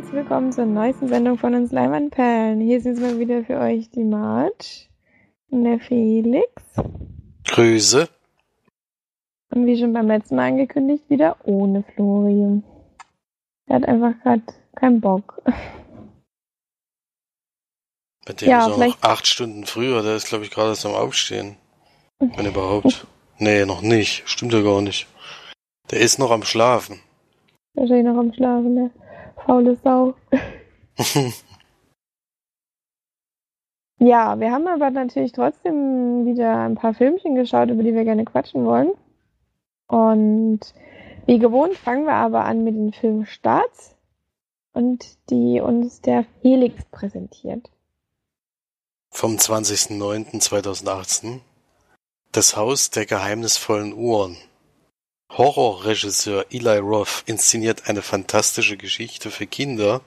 herzlich willkommen zur neuesten Sendung von uns Leimanperlen. Hier sind wir wieder für euch die Marge und der Felix. Grüße. Und wie schon beim letzten Mal angekündigt, wieder ohne Florian. Er hat einfach gerade keinen Bock. Bei dem ja, ist noch acht Stunden früher, der ist glaube ich gerade erst am Aufstehen. Wenn überhaupt. nee, noch nicht. Stimmt ja gar nicht. Der ist noch am Schlafen. Wahrscheinlich noch am Schlafen, der faule Sau. ja, wir haben aber natürlich trotzdem wieder ein paar Filmchen geschaut, über die wir gerne quatschen wollen. Und wie gewohnt fangen wir aber an mit den Filmstarts und die uns der Felix präsentiert. Vom 20.09.2018 Das Haus der geheimnisvollen Uhren Horrorregisseur Eli Roth inszeniert eine fantastische Geschichte für Kinder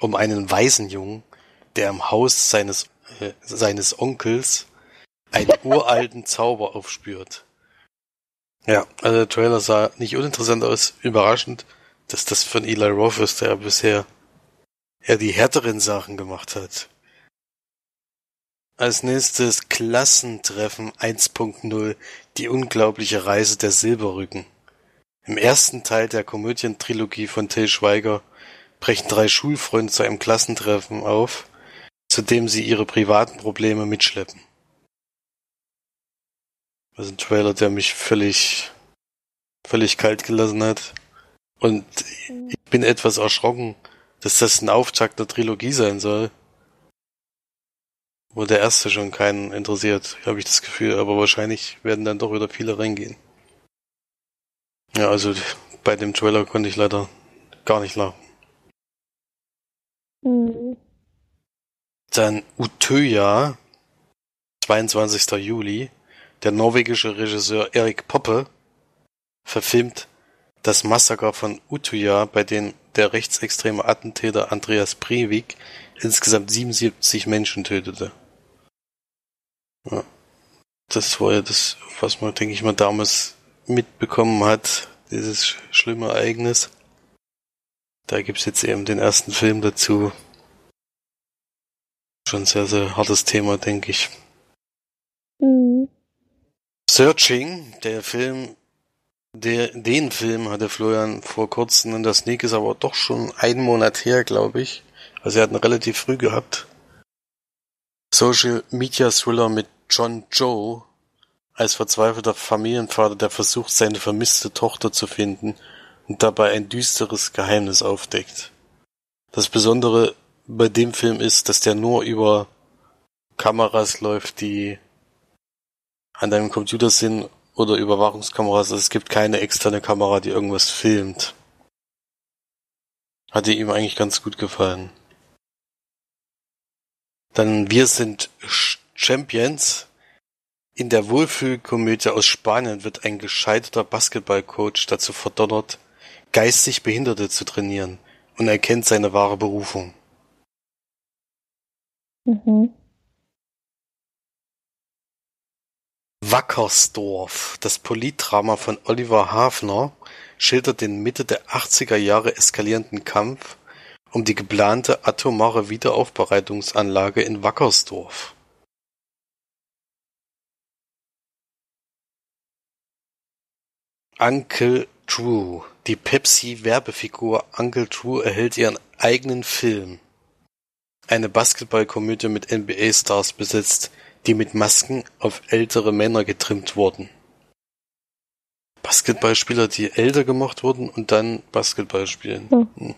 um einen Waisenjungen, der im Haus seines, äh, seines Onkels einen uralten Zauber aufspürt. Ja, also der Trailer sah nicht uninteressant aus, überraschend, dass das von Eli Roth ist, der bisher eher die härteren Sachen gemacht hat. Als nächstes Klassentreffen 1.0 Die unglaubliche Reise der Silberrücken. Im ersten Teil der Komödientrilogie von Till Schweiger brechen drei Schulfreunde zu einem Klassentreffen auf, zu dem sie ihre privaten Probleme mitschleppen. Das ist ein Trailer, der mich völlig, völlig kalt gelassen hat. Und ich bin etwas erschrocken, dass das ein Auftakt der Trilogie sein soll. Wo der erste schon keinen interessiert, habe ich das Gefühl, aber wahrscheinlich werden dann doch wieder viele reingehen. Ja, also bei dem Trailer konnte ich leider gar nicht lachen. Mhm. Dann Utöya, 22. Juli. Der norwegische Regisseur Erik Poppe verfilmt das Massaker von Utøya, bei dem der rechtsextreme Attentäter Andreas Breivik insgesamt 77 Menschen tötete. Ja. Das war ja das, was man, denke ich mal, damals mitbekommen hat, dieses schlimme Ereignis. Da gibt's jetzt eben den ersten Film dazu. Schon sehr, sehr hartes Thema, denke ich. Mhm. Searching, der Film, der, den Film hatte Florian vor kurzem in der Sneak, ist aber doch schon einen Monat her, glaube ich. Also er hat ihn relativ früh gehabt. Social Media Thriller mit John Joe als verzweifelter Familienvater, der versucht, seine vermisste Tochter zu finden und dabei ein düsteres Geheimnis aufdeckt. Das Besondere bei dem Film ist, dass der nur über Kameras läuft, die an deinem Computer sind oder Überwachungskameras. Also es gibt keine externe Kamera, die irgendwas filmt. Hat ihm eigentlich ganz gut gefallen. Dann Wir sind Champions. In der Wohlfühlkomödie aus Spanien wird ein gescheiterter Basketballcoach dazu verdonnert, geistig Behinderte zu trainieren und erkennt seine wahre Berufung. Mhm. Wackersdorf, das Politdrama von Oliver Hafner, schildert den Mitte der 80er Jahre eskalierenden Kampf um die geplante atomare Wiederaufbereitungsanlage in Wackersdorf. Uncle Drew. Die Pepsi-Werbefigur Uncle Drew erhält ihren eigenen Film. Eine Basketballkomödie mit NBA-Stars besetzt, die mit Masken auf ältere Männer getrimmt wurden. Basketballspieler, die älter gemacht wurden und dann Basketball spielen. Hm.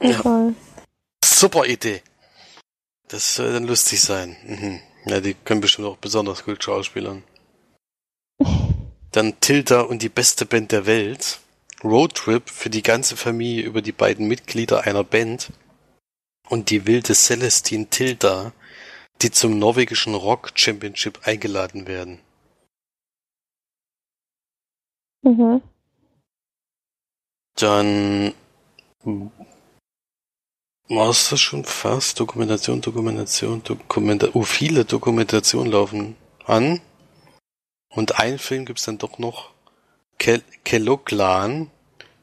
Ja. Super Idee. Das soll dann lustig sein. Mhm. Ja, die können bestimmt auch besonders gut schauspielern. Dann Tilda und die beste Band der Welt. Roadtrip für die ganze Familie über die beiden Mitglieder einer Band. Und die wilde Celestine Tilda, die zum norwegischen Rock Championship eingeladen werden. Mhm. Dann war es das schon fast? Dokumentation, Dokumentation, Dokumentation. Oh, viele Dokumentationen laufen an. Und einen Film gibt's dann doch noch. Ke Keloglan,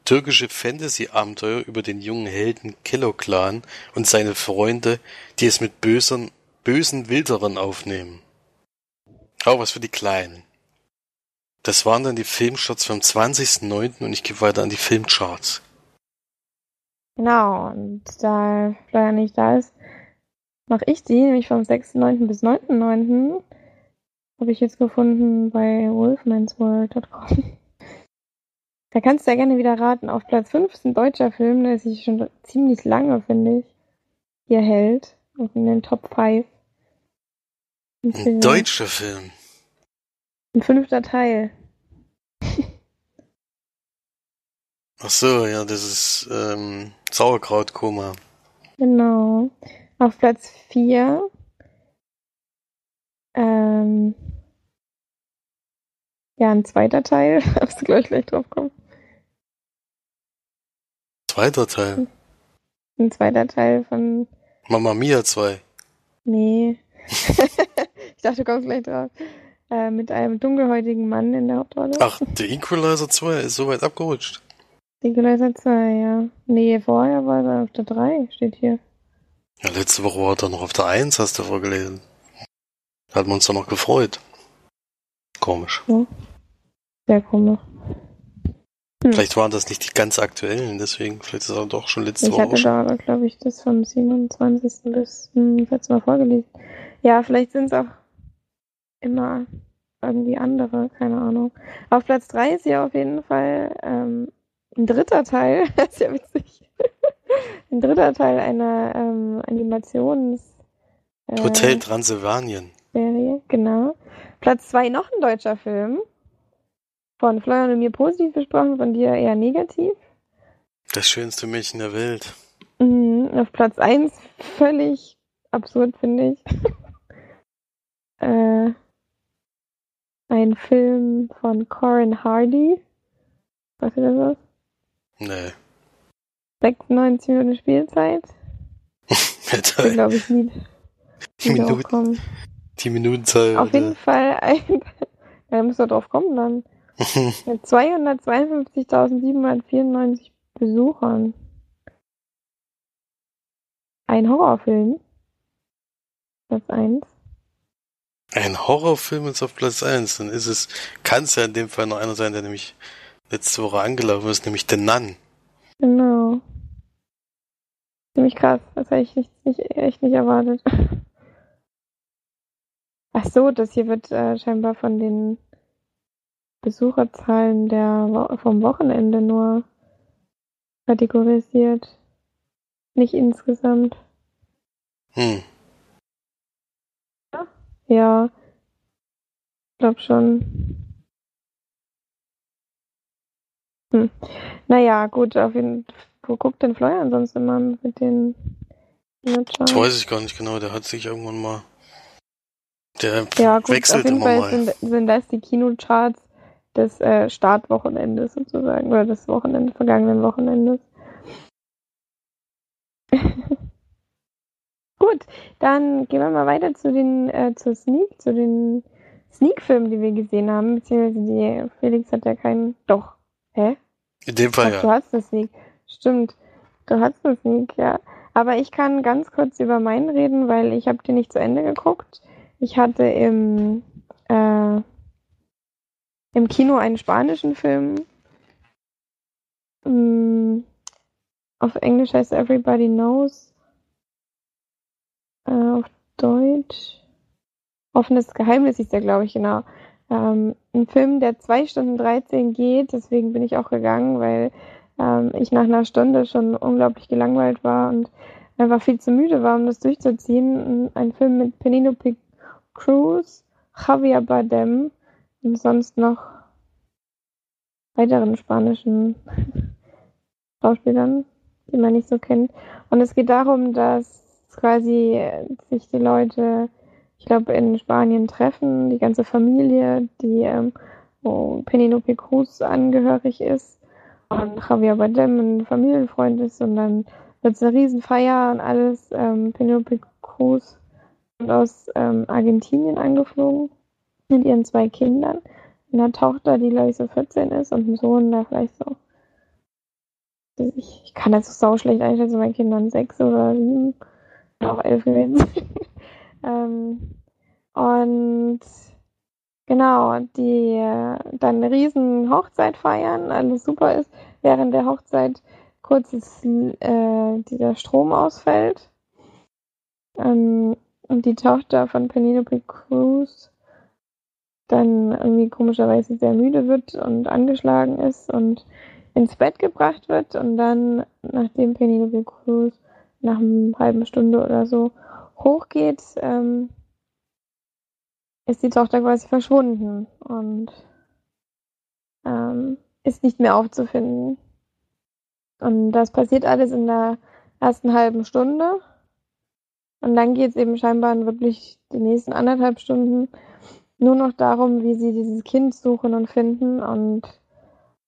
türkische Fantasy-Abenteuer über den jungen Helden Killer-Clan und seine Freunde, die es mit bösen, bösen Wilderern aufnehmen. Auch was für die Kleinen. Das waren dann die Filmstarts vom 20.09. und ich gebe weiter an die Filmcharts. Genau, und da Florian nicht da ist, mache ich die, nämlich vom 6.9. bis 9.9. Habe ich jetzt gefunden bei wolfmansworld.com. Da kannst du ja gerne wieder raten. Auf Platz 5 ist ein deutscher Film, der sich schon ziemlich lange, finde ich, hier hält. Und in den Top 5. Ein deutscher Film. Ein fünfter Teil. Ach so, ja, das ist ähm, Sauerkrautkoma. Genau. Auf Platz 4 ähm, ja, ein zweiter Teil. Hast du gleich gleich drauf kommen. Zweiter Teil? Ein zweiter Teil von Mama Mia 2. Nee. ich dachte, du kommst gleich drauf. Äh, mit einem dunkelhäutigen Mann in der Hauptrolle. Ach, der Equalizer 2 ist so weit abgerutscht. Equalizer 2, ja. Nee, vorher war er auf der 3, steht hier. Ja, letzte Woche war er noch auf der 1, hast du vorgelesen. Da hat man uns doch noch gefreut. Komisch. Ja. Sehr komisch. Hm. Vielleicht waren das nicht die ganz aktuellen, deswegen, vielleicht ist er doch schon letzte ich Woche. Ich hatte da glaube ich, das vom 27. bis hm, letztes Mal vorgelesen. Ja, vielleicht sind es auch immer irgendwie andere, keine Ahnung. Auf Platz 3 ist ja auf jeden Fall ähm, ein dritter Teil, das ist ja witzig. ein dritter Teil einer ähm, Animations. Äh, Hotel Transylvanien. Serie, genau. Platz 2 noch ein deutscher Film. Von Florian und mir positiv besprochen, von dir eher negativ. Das schönste Mädchen der Welt. Mhm, auf Platz 1 völlig absurd, finde ich. äh, ein Film von Corin Hardy. Weißt du das was? Nee. 96 Minuten Spielzeit. ja, glaube ich nie. Die Minuten, die Minutenzahl. Auf jeden Fall ein, da muss er drauf kommen dann. Mit 252.794 Besuchern. Ein Horrorfilm. Platz 1. Ein Horrorfilm ist auf Platz 1. Dann ist es, kann es ja in dem Fall noch einer sein, der nämlich letzte Woche angelaufen ist, nämlich The Nun. Genau. Ziemlich krass. Das hätte ich nicht, nicht, echt nicht erwartet. Ach so, das hier wird äh, scheinbar von den Besucherzahlen der vom Wochenende nur kategorisiert. Nicht insgesamt. Hm. Ja. Ich glaube schon. Hm. Naja, gut, auf jeden Fall. Wo guckt denn Florian sonst immer mit den Das weiß ich gar nicht genau, der hat sich irgendwann mal. Der ja, gut, wechselt auf jeden immer Fall mal. Sind, sind das die Kinocharts des äh, Startwochenendes sozusagen, oder des Wochenende, vergangenen Wochenendes. Gut, dann gehen wir mal weiter zu den äh, zur Sneak, zu den Sneak-Filmen, die wir gesehen haben, beziehungsweise die Felix hat ja keinen. Doch. Hä? In dem Fall Ach, ja. Du hast eine Sneak. Stimmt. Du hast eine Sneak, ja. Aber ich kann ganz kurz über meinen reden, weil ich habe den nicht zu Ende geguckt. Ich hatte im äh, im Kino einen spanischen Film. Mm, auf Englisch heißt Everybody Knows. Äh, auf Deutsch. Offenes Geheimnis ist der, glaube ich, genau. Ähm, ein Film, der 2 Stunden 13 geht, deswegen bin ich auch gegangen, weil ähm, ich nach einer Stunde schon unglaublich gelangweilt war und einfach viel zu müde war, um das durchzuziehen. Ein Film mit Penelope Cruz, Javier Bardem und sonst noch weiteren spanischen Schauspielern, die man nicht so kennt. Und es geht darum, dass quasi sich die Leute, ich glaube, in Spanien treffen, die ganze Familie, die ähm, wo Penelope Cruz angehörig ist und Javier Bardem ein Familienfreund ist und dann wird es eine Riesenfeier und alles. Ähm, Penelope Cruz kommt aus ähm, Argentinien angeflogen mit ihren zwei Kindern. Einer Tochter, die glaube ich so 14 ist und einem Sohn, der vielleicht so ich, kann das so schlecht einschätzen, mein Kindern sechs oder sieben auch elf gewesen. ähm, und genau, die dann eine riesen Hochzeit feiern, alles super ist, während der Hochzeit kurz ist, äh, dieser Strom ausfällt. Ähm, und die Tochter von Penelope Cruz dann irgendwie komischerweise sehr müde wird und angeschlagen ist und ins Bett gebracht wird und dann, nachdem Penelope Cruz nach einer halben Stunde oder so hochgeht, ähm, ist die Tochter quasi verschwunden und ähm, ist nicht mehr aufzufinden. Und das passiert alles in der ersten halben Stunde. Und dann geht es eben scheinbar wirklich die nächsten anderthalb Stunden nur noch darum, wie sie dieses Kind suchen und finden und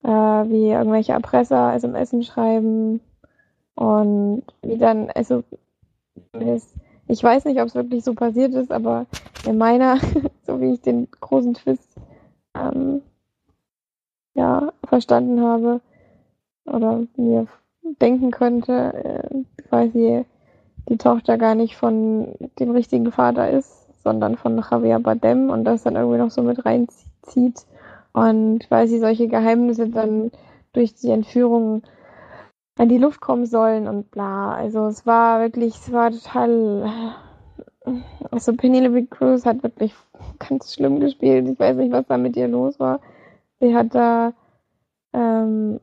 äh, wie irgendwelche Erpresser SMS schreiben und wie dann, also ich weiß nicht, ob es wirklich so passiert ist, aber in meiner, so wie ich den großen Twist ähm, ja, verstanden habe oder mir denken könnte, äh, quasi die Tochter gar nicht von dem richtigen Vater ist, sondern von Javier Badem und das dann irgendwie noch so mit reinzieht. Und weil sie solche Geheimnisse dann durch die Entführung an die Luft kommen sollen und bla. Also es war wirklich, es war total. Also Penelope Cruz hat wirklich ganz schlimm gespielt. Ich weiß nicht, was da mit ihr los war. Sie hat da ähm,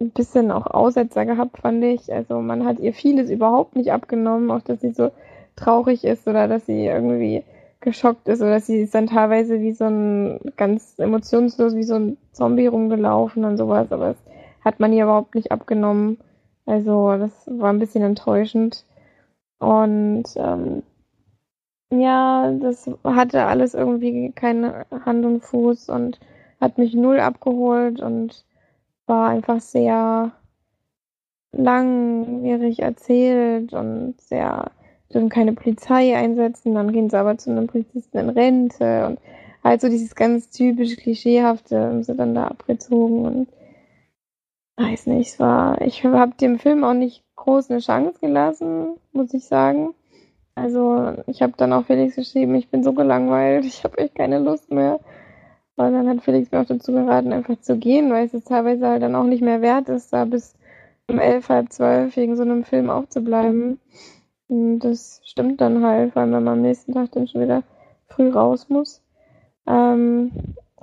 ein bisschen auch Aussetzer gehabt, fand ich. Also man hat ihr vieles überhaupt nicht abgenommen, auch dass sie so traurig ist oder dass sie irgendwie geschockt ist oder sie ist dann teilweise wie so ein ganz emotionslos wie so ein Zombie rumgelaufen und sowas, aber das hat man ihr überhaupt nicht abgenommen. Also das war ein bisschen enttäuschend. Und ähm, ja, das hatte alles irgendwie keine Hand und Fuß und hat mich null abgeholt und war einfach sehr langwierig erzählt und sehr dürfen keine Polizei einsetzen, dann gehen sie aber zu einem Polizisten in Rente und halt so dieses ganz typisch klischeehafte haben sie dann da abgezogen und weiß nicht, war, ich habe dem Film auch nicht groß eine Chance gelassen, muss ich sagen. Also ich habe dann auch Felix geschrieben, ich bin so gelangweilt, ich habe echt keine Lust mehr. Und dann hat Felix mir auch dazu geraten, einfach zu gehen, weil es teilweise halt dann auch nicht mehr wert ist, da bis um elf, halb zwölf wegen so einem Film aufzubleiben. Und das stimmt dann halt, weil man am nächsten Tag dann schon wieder früh raus muss. Ähm,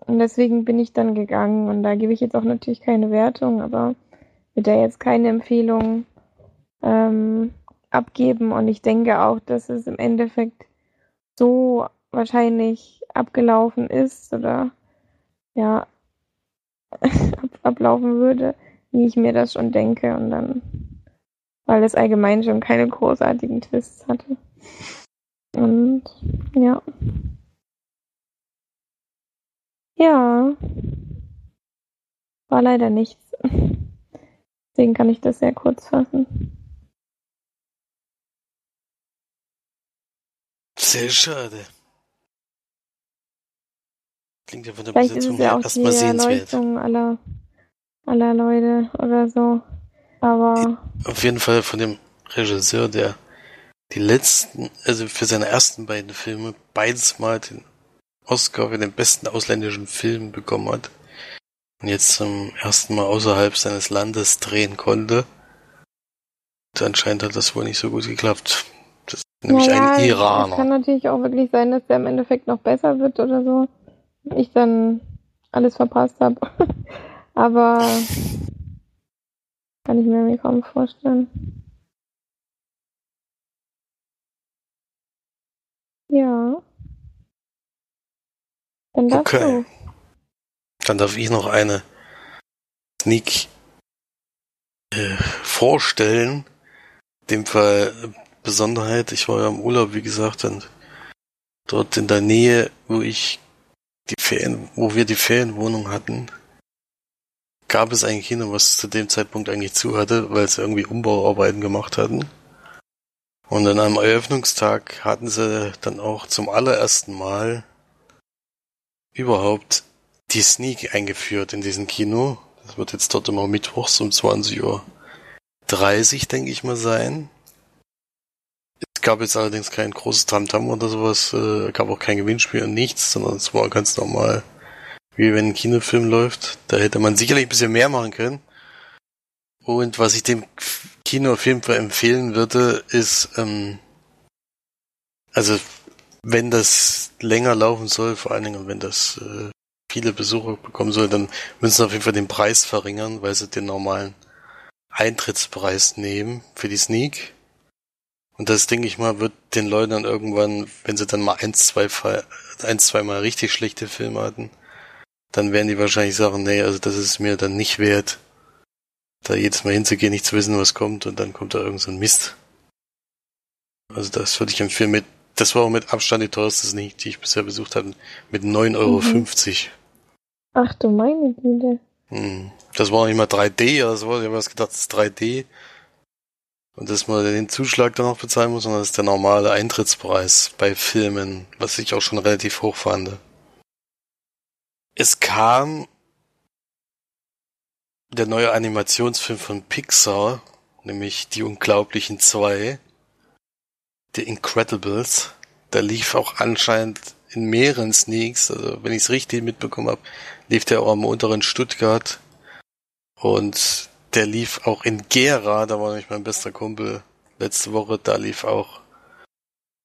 und deswegen bin ich dann gegangen und da gebe ich jetzt auch natürlich keine Wertung, aber wird da jetzt keine Empfehlung ähm, abgeben und ich denke auch, dass es im Endeffekt so wahrscheinlich abgelaufen ist oder ja, ablaufen würde, wie ich mir das schon denke. Und dann, weil es allgemein schon keine großartigen Twists hatte. Und ja. Ja. War leider nichts. Deswegen kann ich das sehr kurz fassen. Sehr schade. Klingt ja von der Vielleicht Besetzung ist es ja auch erstmal die Erleuchtung aller, aller Leute oder so. Aber. Auf jeden Fall von dem Regisseur, der die letzten, also für seine ersten beiden Filme beides mal den Oscar für den besten ausländischen Film bekommen hat. Und jetzt zum ersten Mal außerhalb seines Landes drehen konnte. Und anscheinend hat das wohl nicht so gut geklappt. Das ist nämlich naja, ein Iraner. Es kann natürlich auch wirklich sein, dass der im Endeffekt noch besser wird oder so ich dann alles verpasst habe. Aber kann ich mir irgendwie kaum vorstellen. Ja. Dann darfst okay. Du. Dann darf ich noch eine Sneak äh, vorstellen. In dem Fall Besonderheit. Ich war ja im Urlaub, wie gesagt, und dort in der Nähe, wo ich die Ferien, wo wir die Ferienwohnung hatten, gab es ein Kino, was zu dem Zeitpunkt eigentlich zu hatte, weil sie irgendwie Umbauarbeiten gemacht hatten. Und an einem Eröffnungstag hatten sie dann auch zum allerersten Mal überhaupt die Sneak eingeführt in diesem Kino. Das wird jetzt dort immer mittwochs um 20.30 Uhr, denke ich mal, sein. Es gab jetzt allerdings kein großes Tamtam oder sowas, äh, gab auch kein Gewinnspiel und nichts, sondern es war ganz normal, wie wenn ein Kinofilm läuft. Da hätte man sicherlich ein bisschen mehr machen können. Und was ich dem Kino auf jeden Fall empfehlen würde, ist, ähm, also wenn das länger laufen soll, vor allen Dingen wenn das äh, viele Besucher bekommen soll, dann müssen sie auf jeden Fall den Preis verringern, weil sie den normalen Eintrittspreis nehmen für die Sneak. Und das, denke ich mal, wird den Leuten dann irgendwann, wenn sie dann mal ein, zwei, ein, zwei Mal richtig schlechte Filme hatten, dann werden die wahrscheinlich sagen, nee, also das ist mir dann nicht wert, da jedes Mal hinzugehen, nicht zu wissen, was kommt und dann kommt da irgend so ein Mist. Also das würde ich empfehlen mit, das war auch mit Abstand die teuerste Sneak, die ich bisher besucht habe, mit 9,50 Euro. Ach du meine Güte. Hm. Das war nicht mal 3D oder so, ich habe was gedacht, das ist 3D. Und dass man den Zuschlag dann auch bezahlen muss, sondern das ist der normale Eintrittspreis bei Filmen, was ich auch schon relativ hoch fand. Es kam der neue Animationsfilm von Pixar, nämlich Die Unglaublichen zwei, The Incredibles. Der lief auch anscheinend in mehreren Sneaks, also wenn ich es richtig mitbekommen habe, lief der auch am unteren Stuttgart und der lief auch in Gera, da war nämlich mein bester Kumpel letzte Woche, da lief auch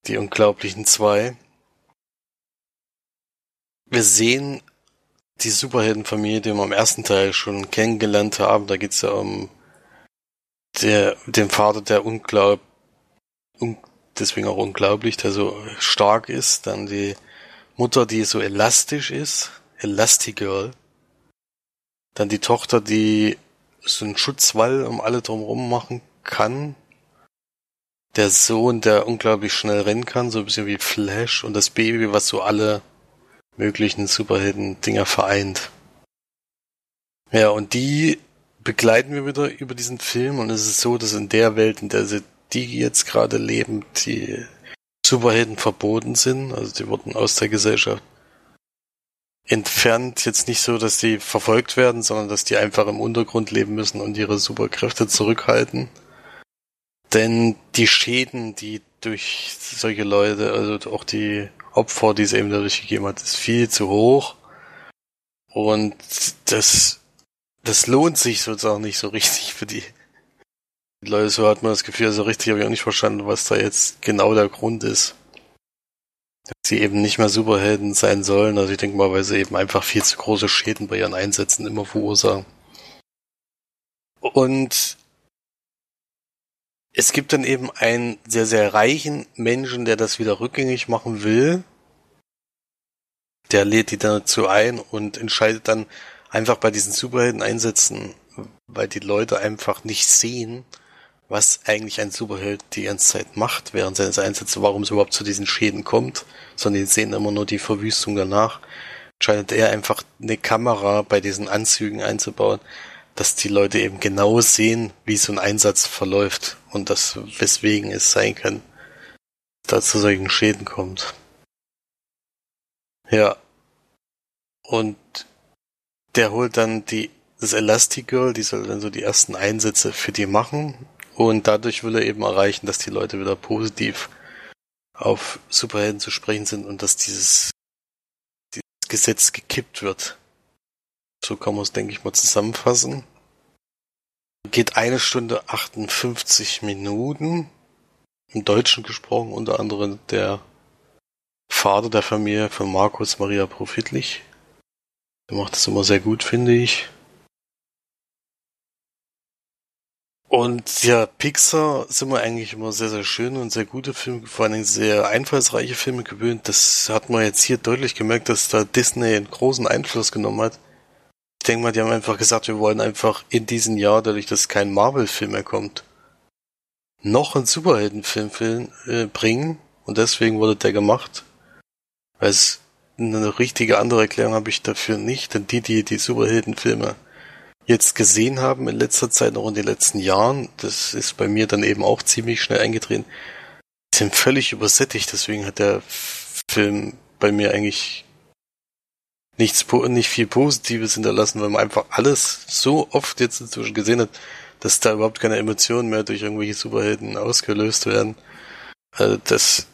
die Unglaublichen zwei. Wir sehen die Superheldenfamilie, die wir im ersten Teil schon kennengelernt haben. Da geht's ja um der, den Vater, der unglaub, un, deswegen auch unglaublich, der so stark ist. Dann die Mutter, die so elastisch ist, Elastigirl. Dann die Tochter, die so einen Schutzwall um alle drumherum machen kann. Der Sohn, der unglaublich schnell rennen kann, so ein bisschen wie Flash. Und das Baby, was so alle möglichen Superhelden-Dinger vereint. Ja, und die begleiten wir wieder über diesen Film und es ist so, dass in der Welt, in der sie die jetzt gerade leben, die Superhelden verboten sind, also die wurden aus der Gesellschaft entfernt. Jetzt nicht so, dass die verfolgt werden, sondern dass die einfach im Untergrund leben müssen und ihre Superkräfte zurückhalten. Denn die Schäden, die durch solche Leute, also auch die Opfer, die es eben dadurch gegeben hat, ist viel zu hoch. Und das, das lohnt sich sozusagen nicht so richtig für die Leute. So hat man das Gefühl, so richtig habe ich auch nicht verstanden, was da jetzt genau der Grund ist. Dass sie eben nicht mehr Superhelden sein sollen. Also ich denke mal, weil sie eben einfach viel zu große Schäden bei ihren Einsätzen immer verursachen. Und es gibt dann eben einen sehr, sehr reichen Menschen, der das wieder rückgängig machen will. Der lädt die dazu ein und entscheidet dann einfach bei diesen Superhelden-Einsätzen, weil die Leute einfach nicht sehen, was eigentlich ein Superheld die ganze Zeit macht während seines Einsätze, warum es überhaupt zu diesen Schäden kommt, sondern die sehen immer nur die Verwüstung danach. Entscheidet er einfach eine Kamera bei diesen Anzügen einzubauen, dass die Leute eben genau sehen, wie so ein Einsatz verläuft und das, weswegen es sein kann, dass zu solchen Schäden kommt. Ja. Und der holt dann die, das Elastigirl, die soll dann so die ersten Einsätze für die machen und dadurch will er eben erreichen, dass die Leute wieder positiv auf Superhelden zu sprechen sind und dass dieses, dieses Gesetz gekippt wird. So kann man es, denke ich mal, zusammenfassen. Geht eine Stunde 58 Minuten. Im Deutschen gesprochen, unter anderem der Vater der Familie von Markus Maria Profitlich. Der macht das immer sehr gut, finde ich. Und ja, Pixar sind wir eigentlich immer sehr, sehr schön und sehr gute Filme, vor allem sehr einfallsreiche Filme gewöhnt. Das hat man jetzt hier deutlich gemerkt, dass da Disney einen großen Einfluss genommen hat ich denke mal, die haben einfach gesagt, wir wollen einfach in diesem Jahr, dadurch, dass kein Marvel-Film mehr kommt, noch einen Superheldenfilm äh, bringen und deswegen wurde der gemacht. Weil es eine richtige andere Erklärung habe ich dafür nicht, denn die, die die Superheldenfilme jetzt gesehen haben in letzter Zeit, noch in den letzten Jahren, das ist bei mir dann eben auch ziemlich schnell eingetreten, sind völlig übersättigt, deswegen hat der Film bei mir eigentlich nichts, nicht viel Positives hinterlassen, weil man einfach alles so oft jetzt inzwischen gesehen hat, dass da überhaupt keine Emotionen mehr durch irgendwelche Superhelden ausgelöst werden. Also das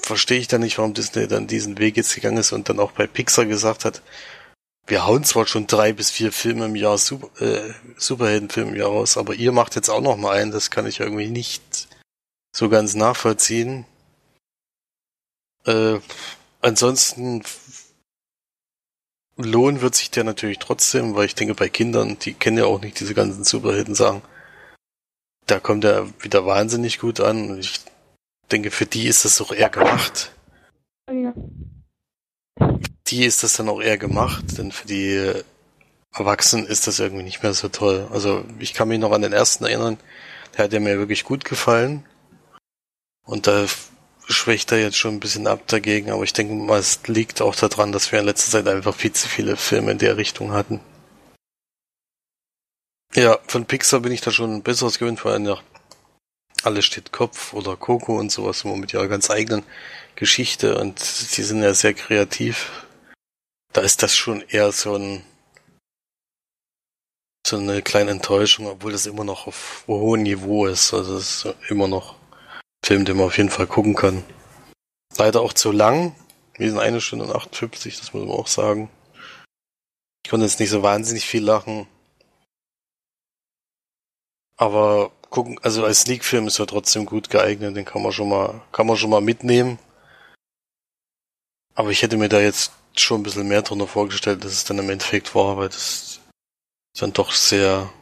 verstehe ich dann nicht, warum Disney dann diesen Weg jetzt gegangen ist und dann auch bei Pixar gesagt hat, wir hauen zwar schon drei bis vier Filme im Jahr, Super, äh, Superheldenfilme im Jahr raus, aber ihr macht jetzt auch noch mal einen, das kann ich irgendwie nicht so ganz nachvollziehen. Äh, ansonsten lohnen wird sich der natürlich trotzdem, weil ich denke, bei Kindern, die kennen ja auch nicht diese ganzen Superhelden-Sachen, da kommt er wieder wahnsinnig gut an und ich denke, für die ist das auch eher gemacht. Ja. Die ist das dann auch eher gemacht, denn für die Erwachsenen ist das irgendwie nicht mehr so toll. Also ich kann mich noch an den ersten erinnern, der hat ja mir wirklich gut gefallen. Und da schwächt er jetzt schon ein bisschen ab dagegen, aber ich denke mal, es liegt auch daran, dass wir in letzter Zeit einfach viel zu viele Filme in der Richtung hatten. Ja, von Pixar bin ich da schon ein besseres gewöhnt, vor allem ja alles steht Kopf oder Coco und sowas immer mit ihrer ganz eigenen Geschichte und die sind ja sehr kreativ. Da ist das schon eher so ein so eine kleine Enttäuschung, obwohl das immer noch auf hohem Niveau ist. Also es ist immer noch Film, den man auf jeden Fall gucken kann. Leider auch zu lang. Wir sind eine Stunde und 58, das muss man auch sagen. Ich konnte jetzt nicht so wahnsinnig viel lachen. Aber gucken, also als Sneak-Film ist er trotzdem gut geeignet, den kann man schon mal, kann man schon mal mitnehmen. Aber ich hätte mir da jetzt schon ein bisschen mehr drunter vorgestellt, dass es dann im Endeffekt war, weil das dann doch sehr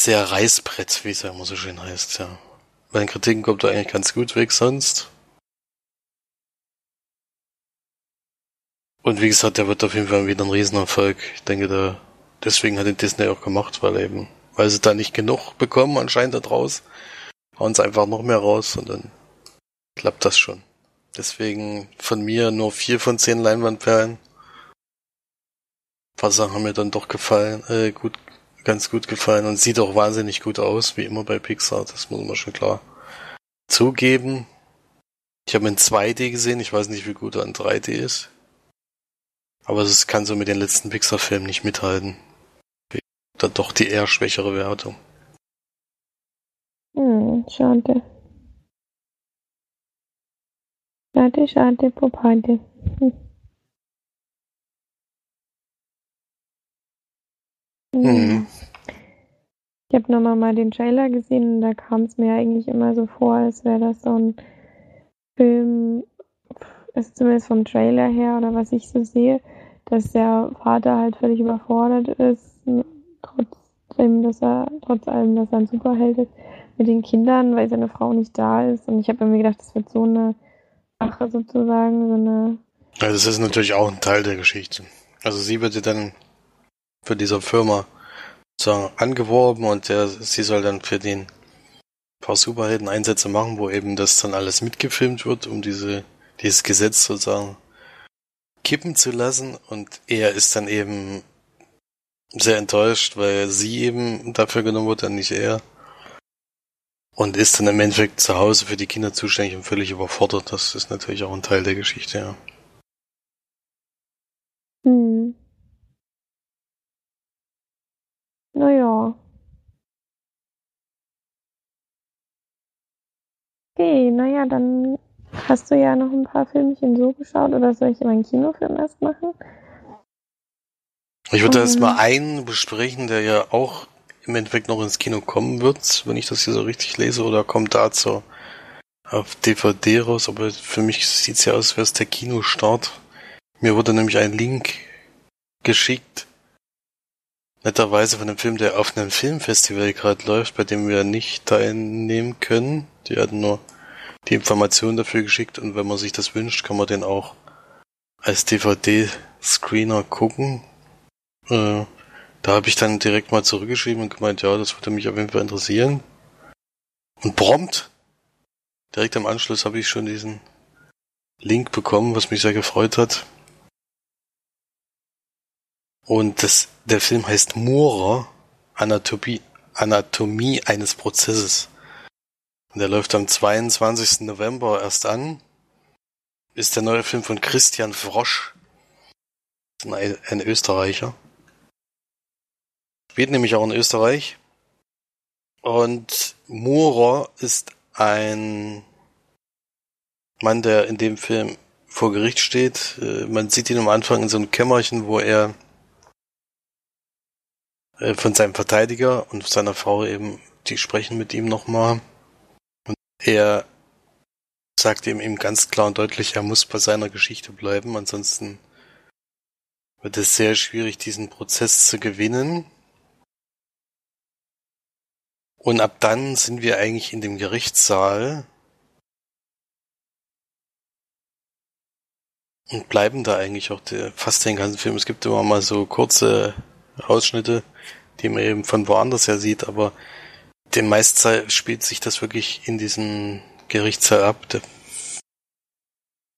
sehr Reißbrett, wie es ja immer so schön heißt, ja. Bei den Kritiken kommt er eigentlich ganz gut weg sonst. Und wie gesagt, der wird auf jeden Fall wieder ein Riesenerfolg. Ich denke, da, deswegen hat den Disney auch gemacht, weil eben, weil sie da nicht genug bekommen anscheinend da draus, hauen sie einfach noch mehr raus und dann klappt das schon. Deswegen von mir nur vier von zehn Leinwandperlen. Ein paar Sachen haben mir dann doch gefallen, äh, gut ganz gut gefallen und sieht auch wahnsinnig gut aus, wie immer bei Pixar, das muss man schon klar zugeben. Ich habe in 2D gesehen, ich weiß nicht, wie gut er in 3D ist. Aber es kann so mit den letzten Pixar-Filmen nicht mithalten. Da doch die eher schwächere Wertung. Hm, schade. Schade, schade, Popade. Hm. Mhm. Ich habe nochmal mal den Trailer gesehen und da kam es mir eigentlich immer so vor, als wäre das so ein Film, ist zumindest vom Trailer her oder was ich so sehe, dass der Vater halt völlig überfordert ist, trotzdem, dass er, trotz allem, dass er ein Superheld ist, mit den Kindern, weil seine Frau nicht da ist. Und ich habe mir gedacht, das wird so eine Sache sozusagen, so eine. Ja, das ist natürlich auch ein Teil der Geschichte. Also sie wird ja dann für dieser Firma angeworben und der, sie soll dann für den paar Superhelden Einsätze machen, wo eben das dann alles mitgefilmt wird, um diese, dieses Gesetz sozusagen kippen zu lassen und er ist dann eben sehr enttäuscht, weil sie eben dafür genommen wurde, nicht er. Und ist dann im Endeffekt zu Hause für die Kinder zuständig und völlig überfordert. Das ist natürlich auch ein Teil der Geschichte, ja. Hm. Naja. Okay, naja, dann hast du ja noch ein paar Filmchen so geschaut oder soll ich meinen Kinofilm erst machen? Ich würde erst mal einen besprechen, der ja auch im Endeffekt noch ins Kino kommen wird, wenn ich das hier so richtig lese, oder kommt dazu auf DVD raus, aber für mich sieht's ja aus, als wäre es der Kinostart. Mir wurde nämlich ein Link geschickt netterweise von einem Film, der auf einem Filmfestival gerade läuft, bei dem wir nicht teilnehmen können. Die hatten nur die Information dafür geschickt und wenn man sich das wünscht, kann man den auch als DVD-Screener gucken. Äh, da habe ich dann direkt mal zurückgeschrieben und gemeint, ja, das würde mich auf jeden Fall interessieren. Und prompt, direkt am Anschluss habe ich schon diesen Link bekommen, was mich sehr gefreut hat. Und das, der Film heißt Moorer, Anatomie, Anatomie eines Prozesses. Und der läuft am 22. November erst an. ist der neue Film von Christian Frosch. Ein, ein Österreicher. Spielt nämlich auch in Österreich. Und Murer ist ein Mann, der in dem Film vor Gericht steht. Äh, man sieht ihn am Anfang in so einem Kämmerchen, wo er äh, von seinem Verteidiger und seiner Frau eben, die sprechen mit ihm nochmal. Und er sagt ihm eben ganz klar und deutlich, er muss bei seiner Geschichte bleiben, ansonsten wird es sehr schwierig, diesen Prozess zu gewinnen. Und ab dann sind wir eigentlich in dem Gerichtssaal und bleiben da eigentlich auch der, fast den ganzen Film. Es gibt immer mal so kurze Ausschnitte, die man eben von woanders her sieht, aber den meisten spielt sich das wirklich in diesem Gerichtssaal ab. Der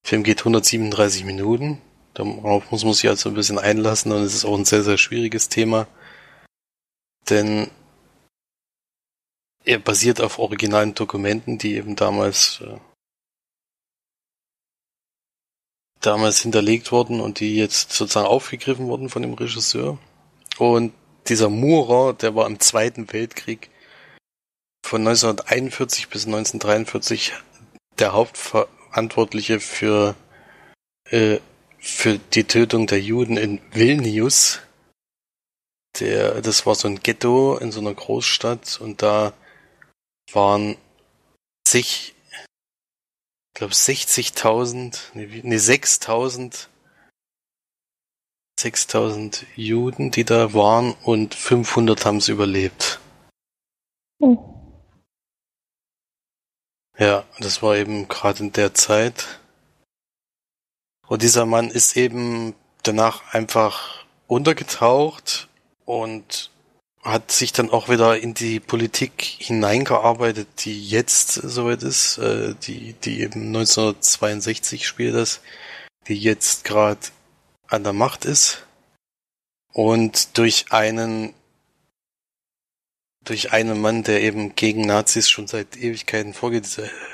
Film geht 137 Minuten. Darauf muss man sich also ein bisschen einlassen und es ist auch ein sehr, sehr schwieriges Thema. Denn er basiert auf originalen Dokumenten, die eben damals äh, damals hinterlegt wurden und die jetzt sozusagen aufgegriffen wurden von dem Regisseur. Und dieser Murer, der war im Zweiten Weltkrieg von 1941 bis 1943 der Hauptverantwortliche für, äh, für die Tötung der Juden in Vilnius. Der, das war so ein Ghetto in so einer Großstadt und da waren sich, ich glaube 60.000, nee, nee 6.000 6000 Juden, die da waren und 500 haben es überlebt. Hm. Ja, das war eben gerade in der Zeit. Und dieser Mann ist eben danach einfach untergetaucht und hat sich dann auch wieder in die Politik hineingearbeitet, die jetzt soweit ist, äh, die, die eben 1962 spielt das, die jetzt gerade an der Macht ist und durch einen durch einen Mann, der eben gegen Nazis schon seit Ewigkeiten vorgeht,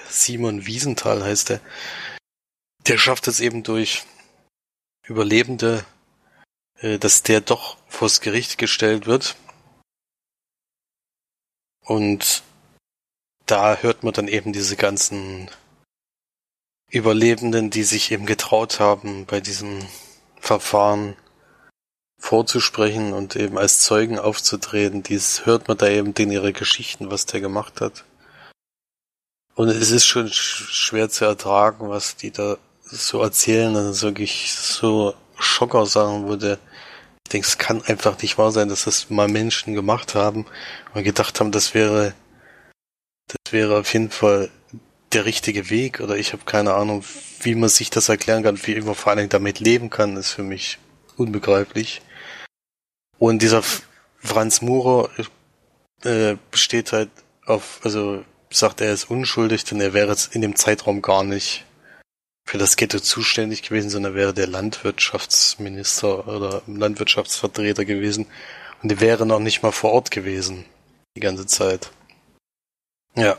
Simon Wiesenthal heißt er, der schafft es eben durch Überlebende, äh, dass der doch vors Gericht gestellt wird. Und da hört man dann eben diese ganzen Überlebenden, die sich eben getraut haben, bei diesem Verfahren vorzusprechen und eben als Zeugen aufzutreten. Dies hört man da eben in ihre Geschichten, was der gemacht hat. Und es ist schon schwer zu ertragen, was die da so erzählen. Das ist wirklich so Schocker-Sachen, wo der, ich denke, es kann einfach nicht wahr sein, dass das mal Menschen gemacht haben und gedacht haben, das wäre, das wäre auf jeden Fall der richtige Weg oder ich habe keine Ahnung, wie man sich das erklären kann, wie man vor allen Dingen damit leben kann, ist für mich unbegreiflich. Und dieser Franz Murer äh, besteht halt auf, also sagt er ist unschuldig, denn er wäre jetzt in dem Zeitraum gar nicht für das Ghetto zuständig gewesen, sondern wäre der Landwirtschaftsminister oder Landwirtschaftsvertreter gewesen und er wäre noch nicht mal vor Ort gewesen die ganze Zeit. Ja.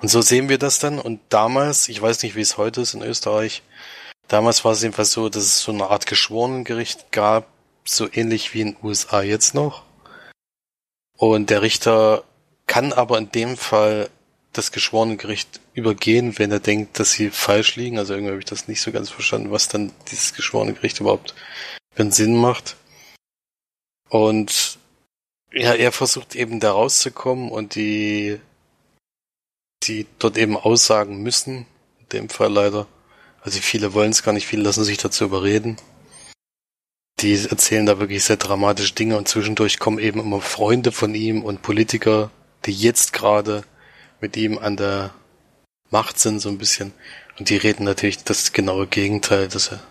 Und so sehen wir das dann. Und damals, ich weiß nicht, wie es heute ist in Österreich, damals war es jedenfalls so, dass es so eine Art Geschworenengericht gab, so ähnlich wie in den USA jetzt noch. Und der Richter kann aber in dem Fall das Geschworenengericht übergehen, wenn er denkt, dass sie falsch liegen. Also irgendwie habe ich das nicht so ganz verstanden, was dann dieses Geschworenengericht überhaupt für einen Sinn macht. Und ja, er versucht eben da rauszukommen und die die dort eben aussagen müssen, in dem Fall leider. Also viele wollen es gar nicht, viele lassen sich dazu überreden. Die erzählen da wirklich sehr dramatische Dinge und zwischendurch kommen eben immer Freunde von ihm und Politiker, die jetzt gerade mit ihm an der Macht sind, so ein bisschen. Und die reden natürlich das genaue Gegenteil, dass er,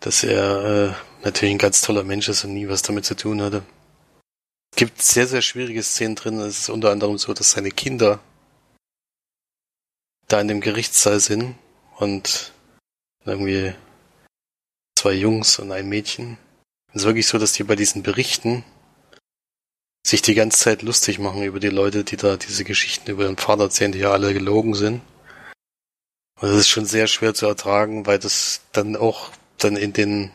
dass er äh, natürlich ein ganz toller Mensch ist und nie was damit zu tun hatte. Es gibt sehr, sehr schwierige Szenen drin. Es ist unter anderem so, dass seine Kinder da in dem Gerichtssaal sind und irgendwie zwei Jungs und ein Mädchen. Es ist wirklich so, dass die bei diesen Berichten sich die ganze Zeit lustig machen über die Leute, die da diese Geschichten über ihren Vater erzählen, die ja alle gelogen sind. Und das ist schon sehr schwer zu ertragen, weil das dann auch dann in den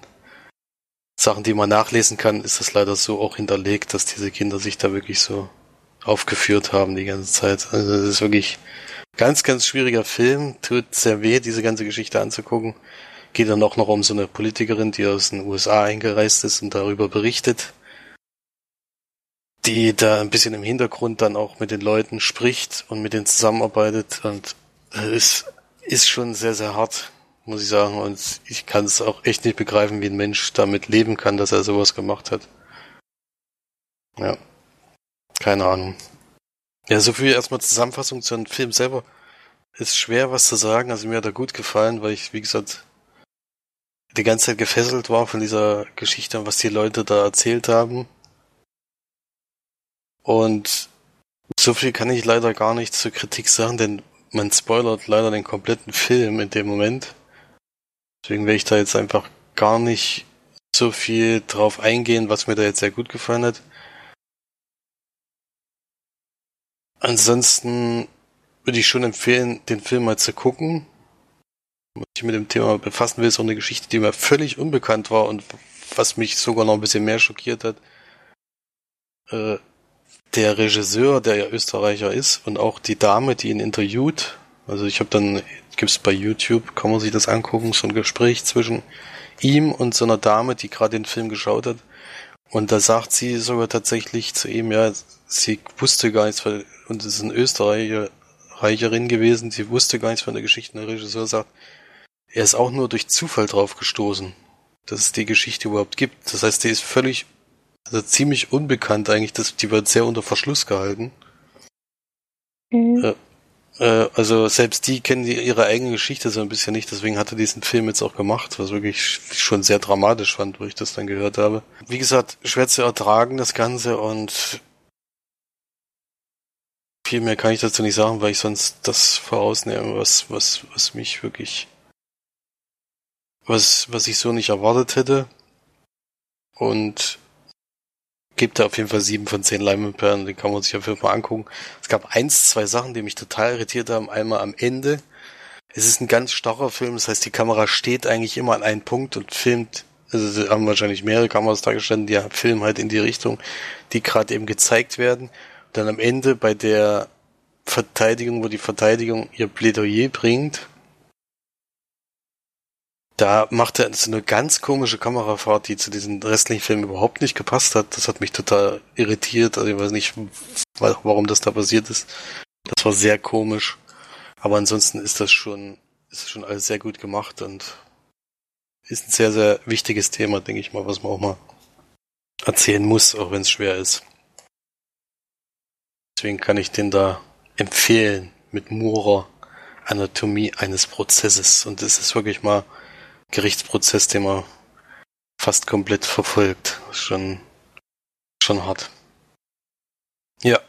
Sachen, die man nachlesen kann, ist das leider so auch hinterlegt, dass diese Kinder sich da wirklich so aufgeführt haben die ganze Zeit. Also das ist wirklich ganz, ganz schwieriger Film. Tut sehr weh, diese ganze Geschichte anzugucken. Geht dann auch noch um so eine Politikerin, die aus den USA eingereist ist und darüber berichtet. Die da ein bisschen im Hintergrund dann auch mit den Leuten spricht und mit denen zusammenarbeitet und es ist schon sehr, sehr hart muss ich sagen. Und ich kann es auch echt nicht begreifen, wie ein Mensch damit leben kann, dass er sowas gemacht hat. Ja. Keine Ahnung. Ja, so viel erstmal Zusammenfassung zu einem Film selber. Ist schwer, was zu sagen. Also mir hat er gut gefallen, weil ich, wie gesagt, die ganze Zeit gefesselt war von dieser Geschichte und was die Leute da erzählt haben. Und so viel kann ich leider gar nicht zur Kritik sagen, denn man spoilert leider den kompletten Film in dem Moment. Deswegen werde ich da jetzt einfach gar nicht so viel drauf eingehen, was mir da jetzt sehr gut gefallen hat. Ansonsten würde ich schon empfehlen, den Film mal zu gucken. Wenn ich mit dem Thema befassen will, ist auch eine Geschichte, die mir völlig unbekannt war und was mich sogar noch ein bisschen mehr schockiert hat. Äh, der Regisseur, der ja Österreicher ist, und auch die Dame, die ihn interviewt, also ich habe dann, gibt's bei YouTube, kann man sich das angucken, so ein Gespräch zwischen ihm und so einer Dame, die gerade den Film geschaut hat. Und da sagt sie sogar tatsächlich zu ihm, ja, sie wusste gar nichts, weil, und es ist eine Österreicherin gewesen, sie wusste gar nichts von der Geschichte. Und der Regisseur sagt, er ist auch nur durch Zufall drauf gestoßen, dass es die Geschichte überhaupt gibt. Das heißt, die ist völlig, also ziemlich unbekannt eigentlich, das, die wird sehr unter Verschluss gehalten. Mhm. Äh, äh, also selbst die kennen die, ihre eigene Geschichte so ein bisschen nicht, deswegen hat er diesen Film jetzt auch gemacht, was wirklich schon sehr dramatisch fand, wo ich das dann gehört habe. Wie gesagt, schwer zu ertragen das Ganze und viel mehr kann ich dazu nicht sagen, weil ich sonst das vorausnehme, was, was, was mich wirklich, was, was ich so nicht erwartet hätte. Und gibt da auf jeden Fall sieben von zehn Leinwandperlen, den kann man sich auf jeden Fall angucken. Es gab eins, zwei Sachen, die mich total irritiert haben. Einmal am Ende. Es ist ein ganz starrer Film, das heißt, die Kamera steht eigentlich immer an einem Punkt und filmt, also sie haben wahrscheinlich mehrere Kameras dargestellt, die filmen halt in die Richtung, die gerade eben gezeigt werden. Und dann am Ende bei der Verteidigung, wo die Verteidigung ihr Plädoyer bringt, da macht er so eine ganz komische Kamerafahrt, die zu diesem restlichen Film überhaupt nicht gepasst hat. Das hat mich total irritiert. Also ich weiß nicht, warum das da passiert ist. Das war sehr komisch. Aber ansonsten ist das schon, ist schon alles sehr gut gemacht und ist ein sehr, sehr wichtiges Thema, denke ich mal, was man auch mal erzählen muss, auch wenn es schwer ist. Deswegen kann ich den da empfehlen mit Murer Anatomie eines Prozesses. Und es ist wirklich mal Gerichtsprozess, den man fast komplett verfolgt. Schon, schon hart. Ja.